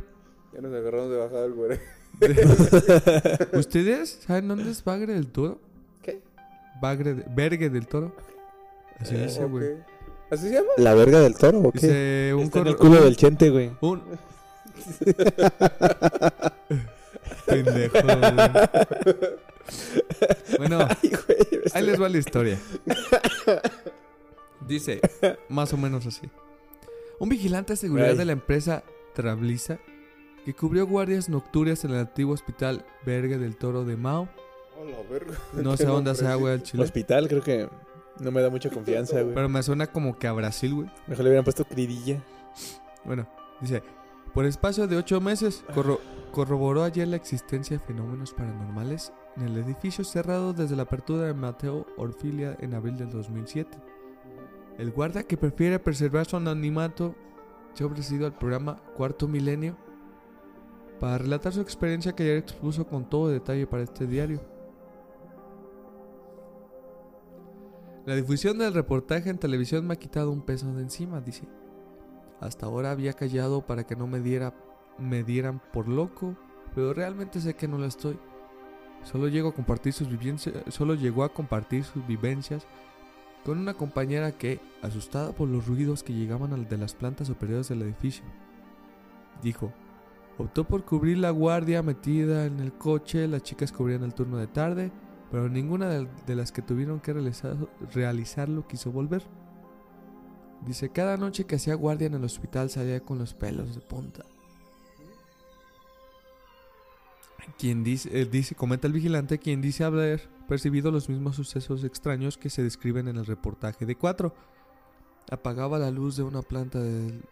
Ya nos agarramos de bajada el güey. ¿Ustedes saben dónde es Bagre del Toro? ¿Qué? Bagre de, Vergue del Toro. Así dice, güey. ¿Así se llama? ¿La verga del toro o qué? Dice un Está en el culo del chente, güey. Un... Pendejo. güey. Bueno, Ay, güey. ahí les va la historia. Dice, más o menos así. Un vigilante de seguridad Ay. de la empresa Trablisa, que cubrió guardias nocturnas en el antiguo hospital Vergue del Toro de Mao, Oh, la verga. no sé dónde güey, sí. al chile. Hospital, creo que no me da mucha confianza, güey. Pero me suena como que a Brasil, güey. Mejor le hubieran puesto cridilla. Bueno, dice, por espacio de ocho meses corro- corroboró ayer la existencia de fenómenos paranormales en el edificio cerrado desde la apertura de Mateo Orfilia en abril del 2007. El guarda que prefiere preservar su anonimato se ha ofrecido al programa Cuarto Milenio para relatar su experiencia que ayer expuso con todo detalle para este diario. La difusión del reportaje en televisión me ha quitado un peso de encima, dice. Hasta ahora había callado para que no me diera me dieran por loco, pero realmente sé que no lo estoy. Solo llego a compartir sus vivencias, solo llegó a compartir sus vivencias con una compañera que, asustada por los ruidos que llegaban de las plantas superiores del edificio, dijo, optó por cubrir la guardia metida en el coche, las chicas cubrían el turno de tarde, pero ninguna de, las que tuvieron que realizar- realizarlo quiso volver. Dice, cada noche que hacía guardia en el hospital salía con los pelos de punta. Quien dice, eh, dice, comenta el vigilante, quien dice haber percibido los mismos sucesos extraños que se describen en el reportaje de 4. Apagaba la luz de una planta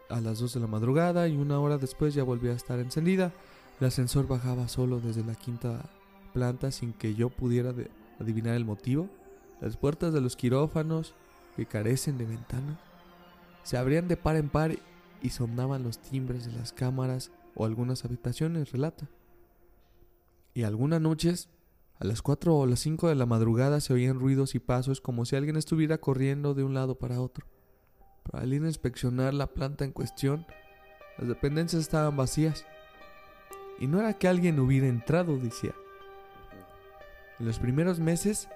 a las 2 de la madrugada y una hora después ya volvía a estar encendida. El ascensor bajaba solo desde la quinta planta sin que yo pudiera adivinar el motivo. Las puertas de los quirófanos, que carecen de ventanas, se abrían de par en par y sonaban los timbres de las cámaras o algunas habitaciones, relata. Y algunas noches, a las 4 o las 5 de la madrugada, se oían ruidos y pasos como si alguien estuviera corriendo de un lado para otro. Pero al ir a inspeccionar la planta en cuestión, las dependencias estaban vacías. Y no era que alguien hubiera entrado, decía. En los primeros meses,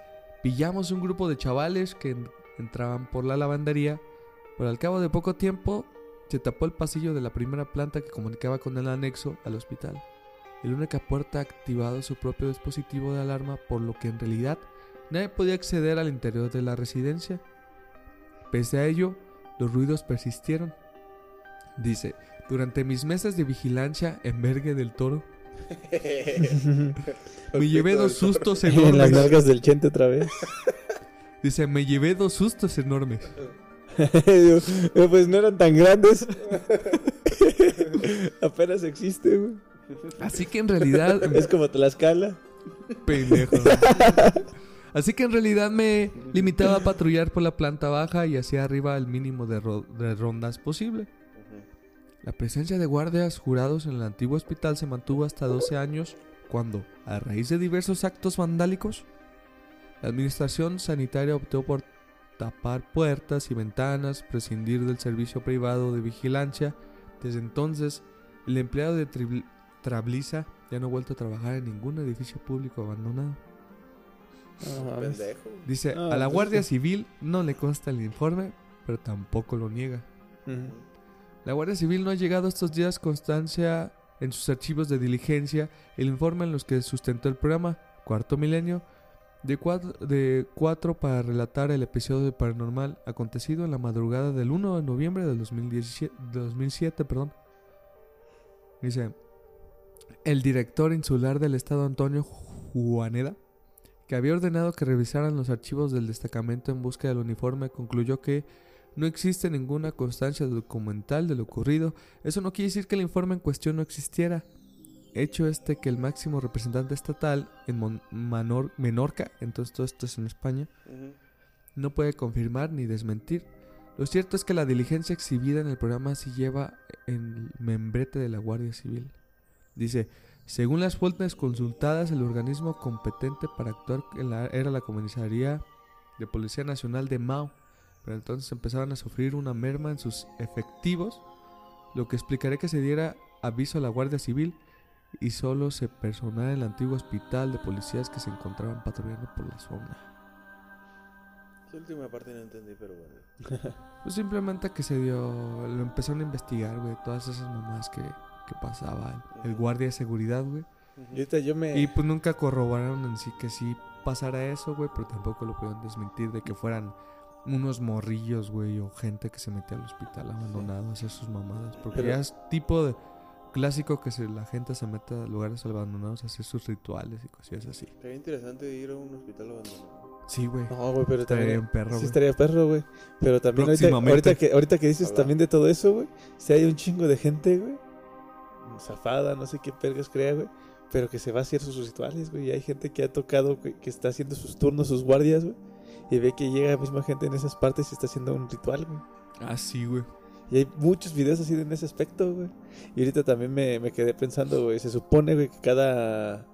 pillamos un grupo de chavales que en- entraban por la lavandería, pero al cabo de poco tiempo se tapó el pasillo de la primera planta que comunicaba con el anexo al hospital. La única puerta ha activado su propio dispositivo de alarma, por lo que en realidad nadie podía acceder al interior de la residencia. Pese a ello, los ruidos persistieron. Dice, durante mis meses de vigilancia en Vergue del Toro, me llevé dos sustos en las enormes. nalgas del chente otra vez. Dice, me llevé dos sustos enormes. Eh, pues no eran tan grandes. Apenas existe, güey. Así que en realidad, Es como Tlaxcala. pendejo. Así que en realidad me limitaba a patrullar por la planta baja y hacia arriba el mínimo de, ro- de rondas posible. La presencia de guardias jurados en el antiguo hospital se mantuvo hasta 12 años cuando, a raíz de diversos actos vandálicos, la administración sanitaria optó por tapar puertas y ventanas, prescindir del servicio privado de vigilancia. Desde entonces, el empleado de Tribl- Trabliza ya no ha vuelto a trabajar en ningún edificio público abandonado. Pendejo. Dice, Ah, a la Guardia sí. Civil no le consta el informe, pero tampoco lo niega. La Guardia Civil no ha llegado estos días constancia en sus archivos de diligencia el informe en los que sustentó el programa Cuarto Milenio de cuatro, de cuatro para relatar el episodio de paranormal acontecido en la madrugada del 1 de noviembre del 2017, 2007. Perdón. Dice, el director insular del estado Antonio Juaneda, que había ordenado que revisaran los archivos del destacamento en busca del uniforme, concluyó que no existe ninguna constancia documental de lo ocurrido. Eso no quiere decir que el informe en cuestión no existiera. Hecho este que el máximo representante estatal en Mon- Manor- Menorca, entonces todo esto es en España, no puede confirmar ni desmentir. Lo cierto es que la diligencia exhibida en el programa sí lleva en el membrete de la Guardia Civil. Dice, según las fuentes consultadas, el organismo competente para actuar en la- era la Comisaría de Policía Nacional de Mao, pero entonces empezaban a sufrir una merma en sus efectivos, lo que explicaría que se diera aviso a la Guardia Civil y solo se personara en el antiguo hospital de policías que se encontraban patrullando por la zona. Esa última parte no entendí, pero bueno. Pues simplemente que se dio, lo empezaron a investigar, güey, todas esas mamás que, que pasaban. El guardia de seguridad, güey. Y ahorita yo me. Y pues nunca corroboraron en sí que sí pasara eso, güey, pero tampoco lo pudieron desmentir de que fueran unos morrillos, güey, o gente que se metía al hospital abandonado a hacer sus mamadas. Porque Pero- ya es tipo de clásico que se, la gente se mete a lugares abandonados a hacer sus rituales y cosillas así. Sería interesante ir a un hospital abandonado. Sí, güey. No, güey, pero Estaría también. bien perro, sí, güey. estaría perro, güey. Pero también ahorita, que, ahorita que dices también de todo eso, güey. Si hay un chingo de gente, güey. Zafada, no sé qué pergas crea, güey. Pero que se va a hacer sus rituales, güey. Y hay gente que ha tocado, güey, que está haciendo sus turnos, sus guardias, güey. Y ve que llega la misma gente en esas partes y está haciendo un ritual, güey. Ah, sí, güey. Y hay muchos videos así en ese aspecto, güey. Y ahorita también me, me quedé pensando, güey. Se supone, güey, que cada,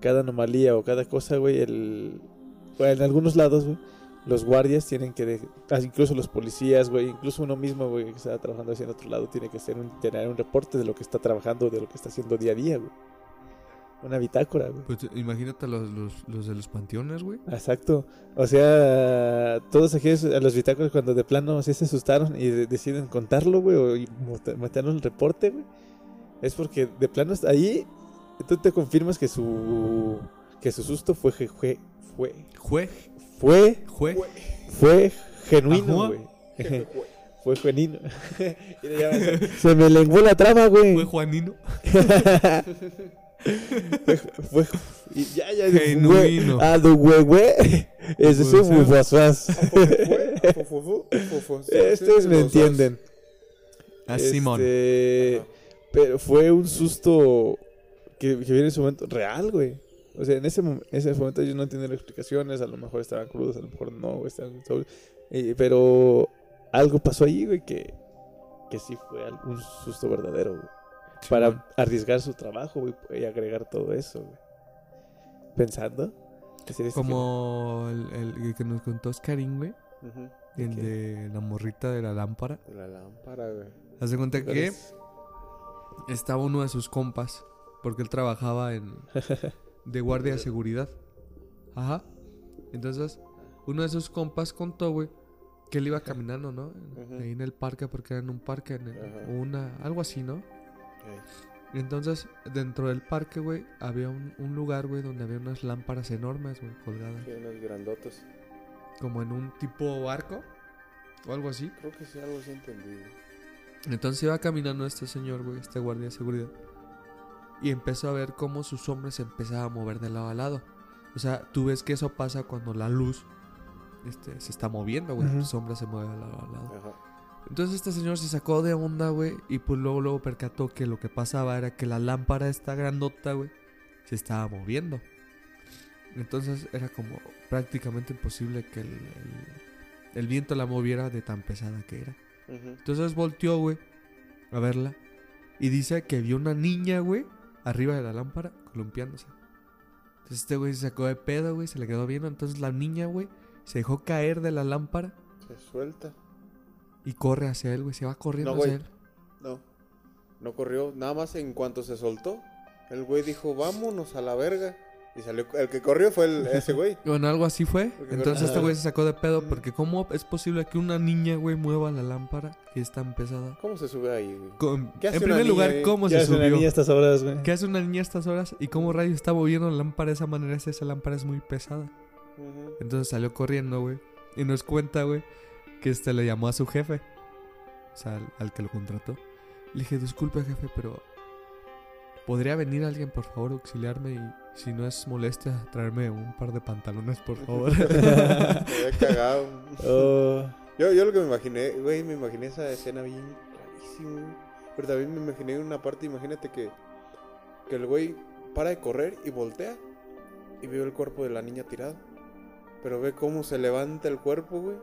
cada anomalía o cada cosa, güey, el... bueno, en algunos lados, güey, los guardias tienen que... de- incluso los policías, güey, incluso uno mismo, güey, que está trabajando así en otro lado, tiene que hacer un, tener un reporte de lo que está trabajando, de lo que está haciendo día a día, güey. Una bitácora, güey. Pues imagínate a los, los, los de los panteones, güey. Exacto. O sea, todos aquellos a los bitácoros cuando de plano sí se asustaron y de- deciden contarlo, güey, o en el reporte, güey. Es porque de plano ahí tú te confirmas que su que su susto fue fue fue Jue, fue fue genuino, Ajá. güey. fue genuino. Y ya, se- me lenguó la trama, güey. Fue Juanino. fue, fue- y ya, ya, Genuino. A do güey, güey. Ese es un bufasfas. Estos me entienden. A Simón. Este, Pero fue un susto que, que viene en su momento real, güey. O sea, en ese, mom- ese momento ellos no entienden explicaciones. A lo mejor estaban crudos, a lo mejor no, estaban sobrios. Eh, pero algo pasó allí, güey, que, que sí fue un susto verdadero, güey. Para arriesgar su trabajo, güey, y agregar todo eso, güey. Pensando. Como el, el- el que nos contó Oscarín, güey. Ujú. El qué? de la morrita de la lámpara. De la lámpara, güey. Haz de cuenta que- estaba uno de sus compas. Porque él trabajaba en de guardia de seguridad. Ajá. Entonces, uno de sus compas contó, güey, que él iba caminando, ¿no? Ahí en el parque, porque era en un parque, en el- una, algo así, ¿no? Y entonces, dentro del parque, güey, había un, un lugar, güey, donde había unas lámparas enormes, güey, colgadas. Sí, unos grandotes. Como en un tipo barco. o algo así. Creo que sí, algo así entendí. Entonces iba caminando este señor, güey, este guardia de seguridad. Y empezó a ver cómo su sombra se empezaba a mover de lado a lado. O sea, tú ves que eso pasa cuando la luz este, se está moviendo, güey. Tu sombra se mueve de lado a lado. Ajá. Entonces este señor se sacó de onda, güey. Y pues luego, luego percató que lo que pasaba era que la lámpara esta grandota, güey, se estaba moviendo. Entonces era como prácticamente imposible que el, el- el viento la moviera de tan pesada que era. Entonces volteó, güey, a verla. Y dice que vio una niña, güey, arriba de la lámpara, columpiándose. Entonces este güey se sacó de pedo, güey, se le quedó viendo. Entonces la niña, güey, se dejó caer de la lámpara Se suelta. y corre hacia él, güey. Se va corriendo No, hacia él. No. No corrió. Nada más en cuanto se soltó. El güey dijo, vámonos a la verga. Y salió. El que corrió fue el, ese güey. Bueno, algo así fue. Porque Entonces este güey se sacó de pedo porque ¿cómo es posible que una niña, güey, mueva la lámpara que es tan pesada? ¿Cómo se sube ahí, güey? ¿Qué hace en una primer niña lugar? ¿cómo Ya se es una niña a estas horas, güey. ¿Qué hace una niña a estas horas? ¿Y cómo rayos está moviendo la lámpara de esa manera si esa lámpara es muy pesada? Ujú. Entonces salió corriendo, güey. Y nos cuenta, güey, que este le llamó a su jefe. O sea, al, al que lo contrató. Le dije, disculpe, jefe, pero... ¿Podría venir alguien, por favor, a auxiliarme? Y si no es molestia, traerme un par de pantalones, por favor. Me había cagado. Oh, Yo, yo lo que me imaginé, güey, me imaginé esa escena bien güey. Pero también me imaginé una parte, imagínate que, que el güey para de correr y voltea y veo el cuerpo de la niña tirado. Pero ve cómo se levanta el cuerpo, güey.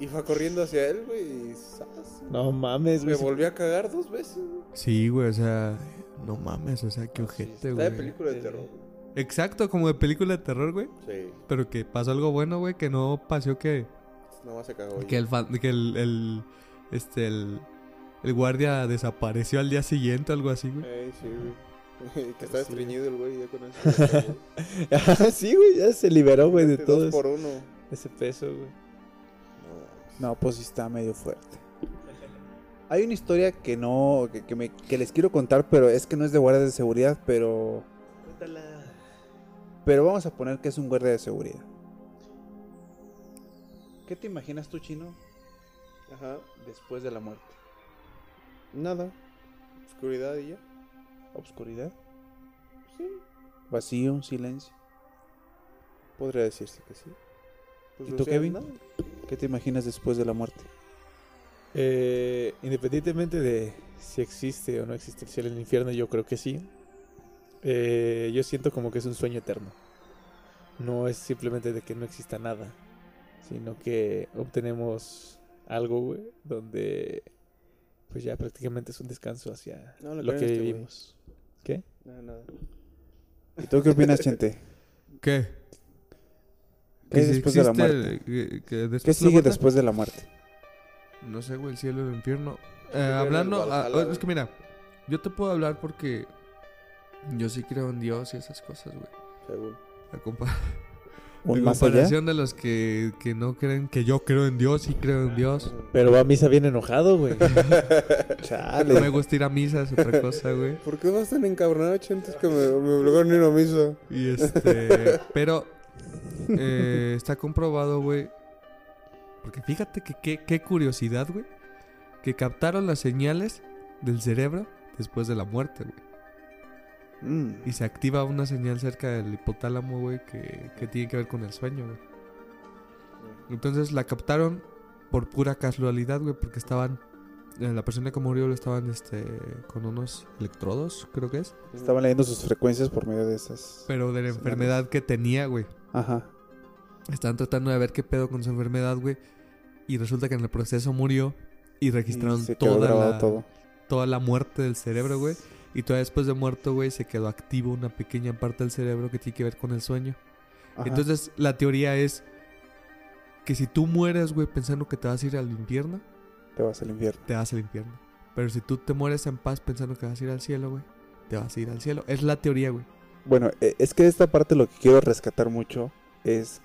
Y va corriendo hacia él, güey, y ¡zas! no mames, Me güey. volvió a cagar dos veces, güey. sí, güey, o sea... No mames, o sea, qué ojete, Está de güey. película de terror, güey. Exacto, como de película de terror, güey. Sí, Pero que pasó algo bueno, güey, que no pasó que... más se cagó. Que el, fan- que el, el- este, el, el guardia desapareció al día siguiente, algo así, güey. Ey, sí, güey. que está Sí. estreñido el güey, ya con eso. güey. Ah, sí, güey, ya se liberó, güey, de Dos todo por ese, uno. ese peso, güey. No, pues sí está medio fuerte. Hay una historia que no, que, que me, que les quiero contar, pero es que no es de guardia de seguridad, pero, pero vamos a poner que es un guardia de seguridad. ¿Qué te imaginas tú, chino, Ajá. después de la muerte? Nada. Oscuridad y ya. ¿Obscuridad? Sí. ¿Vacío? ¿Silencio? Podría decirse que sí. Pues, ¿Y tú, Kevin? nada. ¿Qué te imaginas después de la muerte? Eh, independientemente de si existe o no existe el cielo y el infierno, yo creo que sí. Eh, yo siento como que es un sueño eterno. No es simplemente de que no exista nada, sino que obtenemos algo, güey, donde pues ya prácticamente es un descanso hacia No lo que este vivimos. ¿Qué? Nada, nada. ¿Y tú qué opinas, Chente? ¿Qué? ¿Qué si después de la existe muerte? el- que- que después ¿Qué de la sigue muerte? después de la muerte? No sé, güey, el cielo y el infierno. Eh, hablando, ah, es que mira, yo te puedo hablar porque yo sí creo en Dios y esas cosas, güey. Según. A compa- ¿Un en más allá? comparación de los que, que no creen que yo creo en Dios y creo en Dios. Pero va a misa bien enojado, güey. No me Chale. gusta ir a misa, es otra cosa, güey. ¿Por qué vas tan encabronado, chentes, que me, me obligaron a ir a misa? Y este. pero. Eh, está comprobado, güey. Porque fíjate que qué, qué curiosidad, güey. Que captaron las señales del cerebro después de la muerte, güey. Mm. Y se activa una señal cerca del hipotálamo, güey, que, que tiene que ver con el sueño, güey. Entonces la captaron por pura casualidad, güey, porque estaban. eh, La persona que murió lo estaban este, con unos electrodos, creo que es. Estaban leyendo sus frecuencias por medio de esas. Pero de la Señales. enfermedad que tenía, güey. Ajá. Estaban tratando de ver qué pedo con su enfermedad, güey. Y resulta que en el proceso murió. Y registraron Y toda, la, todo. toda la muerte del cerebro, güey. Y todavía después de muerto, güey, se quedó activo una pequeña parte del cerebro que tiene que ver con el sueño. Ajá. Entonces, la teoría es que si tú mueres, güey, pensando que te vas a ir al infierno, te vas al infierno. te vas al infierno. Pero si tú te mueres en paz pensando que vas a ir al cielo, güey, te vas a ir al cielo. Es la teoría, güey. Bueno, e- es que esta parte lo que quiero rescatar mucho es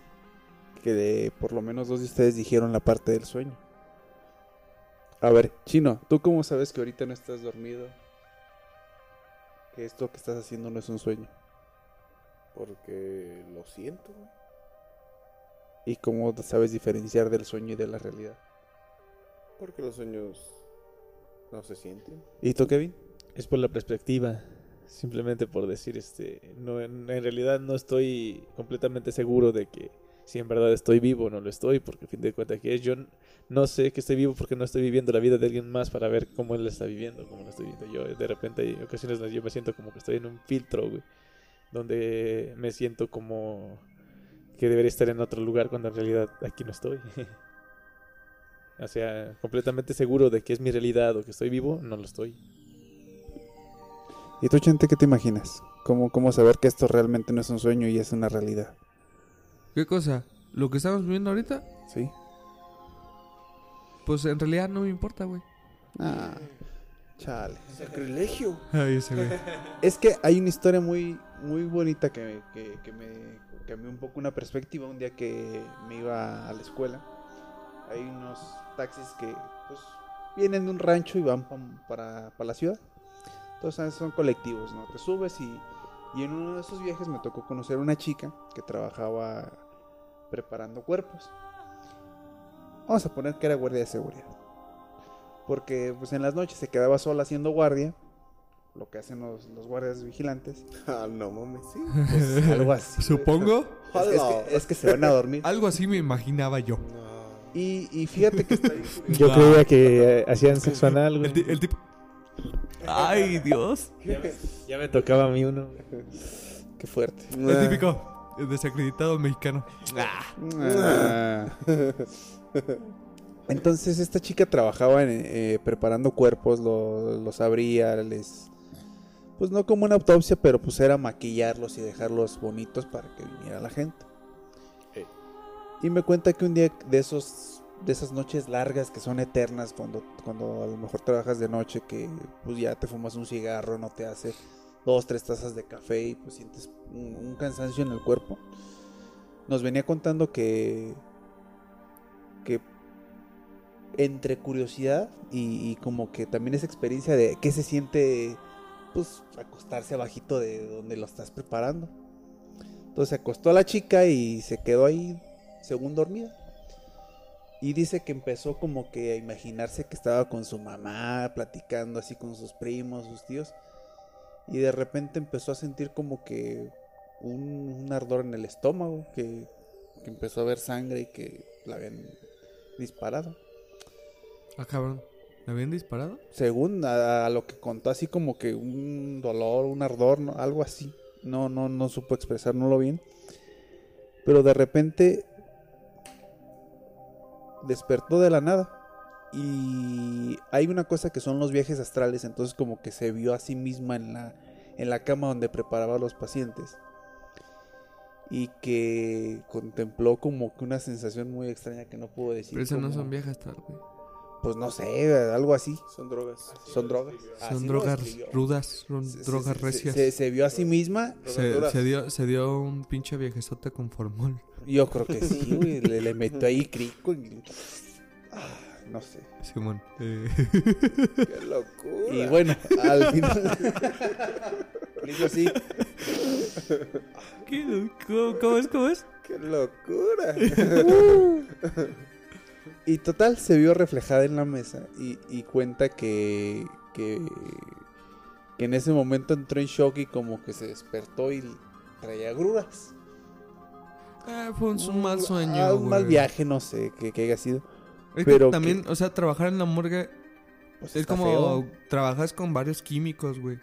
que de, por lo menos dos de ustedes dijeron la parte del sueño. A ver, Chino, ¿tú cómo sabes que ahorita no estás dormido? Que esto que estás haciendo no es un sueño. Porque lo siento, güey. ¿Y cómo sabes diferenciar del sueño y de la realidad? Porque los sueños no se sienten. ¿Y tú, Kevin? Es por la perspectiva. Simplemente por decir, este, no, en, en realidad no estoy completamente seguro de que si en verdad estoy vivo o no lo estoy, porque a fin de cuentas que es, yo no sé que estoy vivo porque no estoy viviendo la vida de alguien más para ver cómo él la está viviendo, cómo la estoy viviendo yo. De repente hay ocasiones donde yo me siento como que estoy en un filtro, güey, donde me siento como que debería estar en otro lugar cuando en realidad aquí no estoy. o sea, completamente seguro de que es mi realidad o que estoy vivo, no lo estoy. ¿Y tú, Chente, qué te imaginas? ¿Cómo, ¿Cómo saber que esto realmente no es un sueño y es una realidad? ¿Qué cosa? ¿Lo que estamos viendo ahorita? ¿Sí? Pues en realidad no me importa, güey. Ah, chale. Sacrilegio. Ay, ese güey. Es que hay una historia muy, muy bonita que, que, que me cambió un poco una perspectiva un día que me iba a la escuela. Hay unos taxis que pues, vienen de un rancho y van pam- para, para la ciudad. Entonces son colectivos, ¿no? Te subes y, y en uno de esos viajes me tocó conocer a una chica que trabajaba preparando cuerpos. Vamos a poner que era guardia de seguridad. Porque pues en las noches se quedaba sola haciendo guardia lo que hacen los, los guardias vigilantes. Ah, no mames, sí. Pues algo así. Supongo. Es, es que, es que se van a dormir. Algo así me imaginaba yo. No. Y, y fíjate que está curioso. Yo creía que eh, hacían sexo anal. El, el tipo. Ay, Dios. Ya me tocaba a mí uno. Qué fuerte. El típico desacreditado mexicano. Ah. Entonces esta chica trabajaba en, eh, preparando cuerpos, lo- los abría, les... Pues no como una autopsia, pero pues era maquillarlos y dejarlos bonitos para que viniera la gente. Y me cuenta que un día de esos de esas noches largas que son eternas cuando, cuando a lo mejor trabajas de noche que pues ya te fumas un cigarro, no te hace dos, tres tazas de café y pues sientes un, cansancio en el cuerpo. Nos venía contando que que entre curiosidad y, y como que también esa experiencia de qué se siente pues acostarse abajito de donde lo estás preparando. Entonces se acostó a la chica y se quedó ahí según dormida. Y dice que empezó como que a imaginarse que estaba con su mamá, platicando así con sus primos, sus tíos. Y de repente empezó a sentir como que un, un ardor en el estómago, que, que empezó a ver sangre y que la habían disparado. Ah, cabrón. ¿Me habían disparado? Según a, a lo que contó, así como que un dolor, un ardor, ¿no? algo así. No, no, no supo expresar, no lo bien. Pero de repente despertó de la nada. Y hay una cosa que son los viajes astrales, entonces como que se vio a sí misma en la, en la cama donde preparaba a los pacientes. Y que contempló como que una sensación muy extraña que no pudo decir. Pero esas no son viejas, tal, güey. Pues no sé, algo así. Son drogas. Son drogas. Son Así drogas rudas, son Se- drogas se- recias. Se, se vio a sí misma. Se, se dio, se dio un pinche viejezota con formol. Yo creo que sí, güey. Le, le metió ahí crico. y- Ah, no sé. Simón. Eh, ¡Qué locura! Y bueno, al final. Le hizo así. ¿Qué? ¿Cómo, cómo es? ¿Cómo es? ¡Qué locura! Y total, se vio reflejada en la mesa. Y, y cuenta que, que. que en ese momento entró en shock y como que se despertó y traía gruras. Ah, fue un, un mal sueño. Ah, un mal viaje, no sé, que, que haya sido. Es pero que también, o sea, trabajar en la morgue Pues es como feo. trabajas con varios químicos, güey.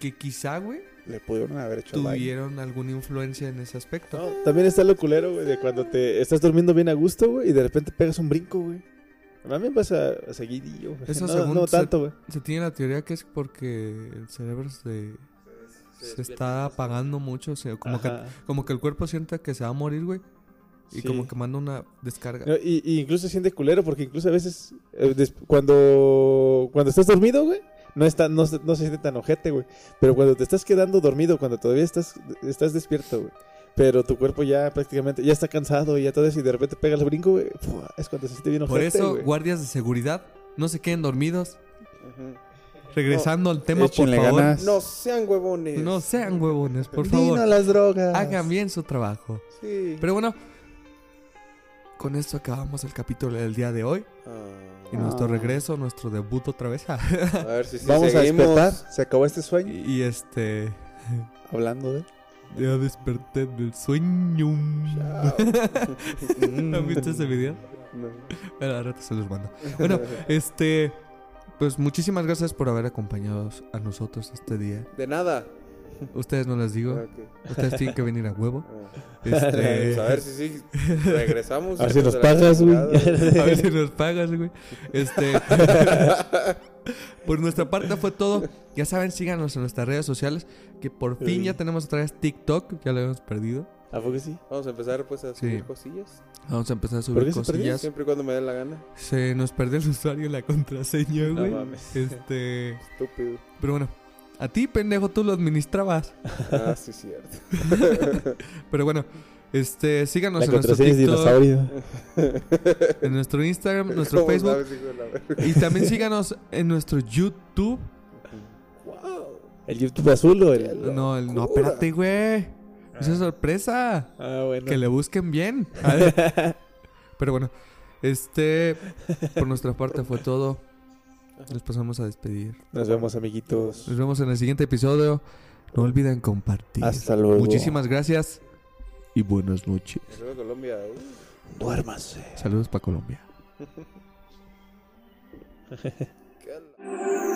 Que quizá, güey, Le pudieron haber hecho daño. tuvieron alguna influencia en ese aspecto. No, también está lo culero, güey, de cuando te estás durmiendo bien a gusto, güey, y de repente pegas un brinco, güey. A mí me pasa a seguidillo. Eso no, según no se- tanto, güey. Se tiene la teoría que es porque el cerebro se, se está apagando mucho. O sea, como, que, Ajá. como que el cuerpo sienta que se va a morir, güey. Y Sí. como que manda una descarga. No, y, y incluso se siente culero porque incluso a veces eh, des- cuando cuando estás dormido, güey, no está no, se- no se siente tan ojete, güey. Pero cuando te estás quedando dormido, cuando todavía estás estás despierto, güey. Pero tu cuerpo ya prácticamente ya está cansado y ya todo eso y de repente pegas el brinco, güey. Es cuando se siente bien Por ojete, eso, güey. guardias de seguridad, no se queden dormidos. Regresando al tema, por favor. ganas. No sean huevones. No sean huevones, por Vino favor. las drogas. Hagan bien su trabajo. Sí. Pero bueno, con esto acabamos el capítulo del día de hoy. Ah, Y nuestro regreso, nuestro debut otra vez. a ver si sí Vamos seguimos. a despertar. Se acabó este sueño. y este. Hablando de. Ya desperté del sueño. ¿Han visto ese video? No. Bueno, al rato se los mando. Bueno, este. Pues muchísimas gracias por haber acompañado a nosotros este día. De nada. Ustedes no les digo. Ustedes tienen que venir a huevo. Ah. Este, Pues a ver si sí regresamos. A ver si nos pagas, güey. A ver si nos pagas, güey. Este. por nuestra parte fue todo. Ya saben, síganos en nuestras redes sociales. Que por fin ya tenemos otra vez TikTok. Ya lo habíamos perdido. ¿A poco sí? Vamos a empezar pues a subir Sí. cosillas. Vamos a empezar a ¿Por subir qué se perdió? cosillas. Siempre y cuando me dé la gana. Se nos perdió el usuario y la contraseña, No güey. mames. este. Estúpido. Pero bueno. A ti, pendejo, tú lo administrabas. Ah, sí, cierto. Pero bueno. Este, síganos La en nuestro TikTok, dinosaurio. en nuestro Instagram, nuestro ¿Cómo Facebook. sabes, hijo de la verga? Y también síganos en nuestro YouTube. ¿El YouTube azul o el.? No, el- no, espérate, güey. Esa es sorpresa. Ah, bueno. Que le busquen bien. Pero bueno, este, por nuestra parte fue todo. Nos pasamos a despedir. Nos vemos, amiguitos. Nos vemos en el siguiente episodio. No olviden compartir. Hasta luego. Muchísimas gracias y buenas noches. Saludos, Colombia. Uh, Duérmase. Saludos para Colombia.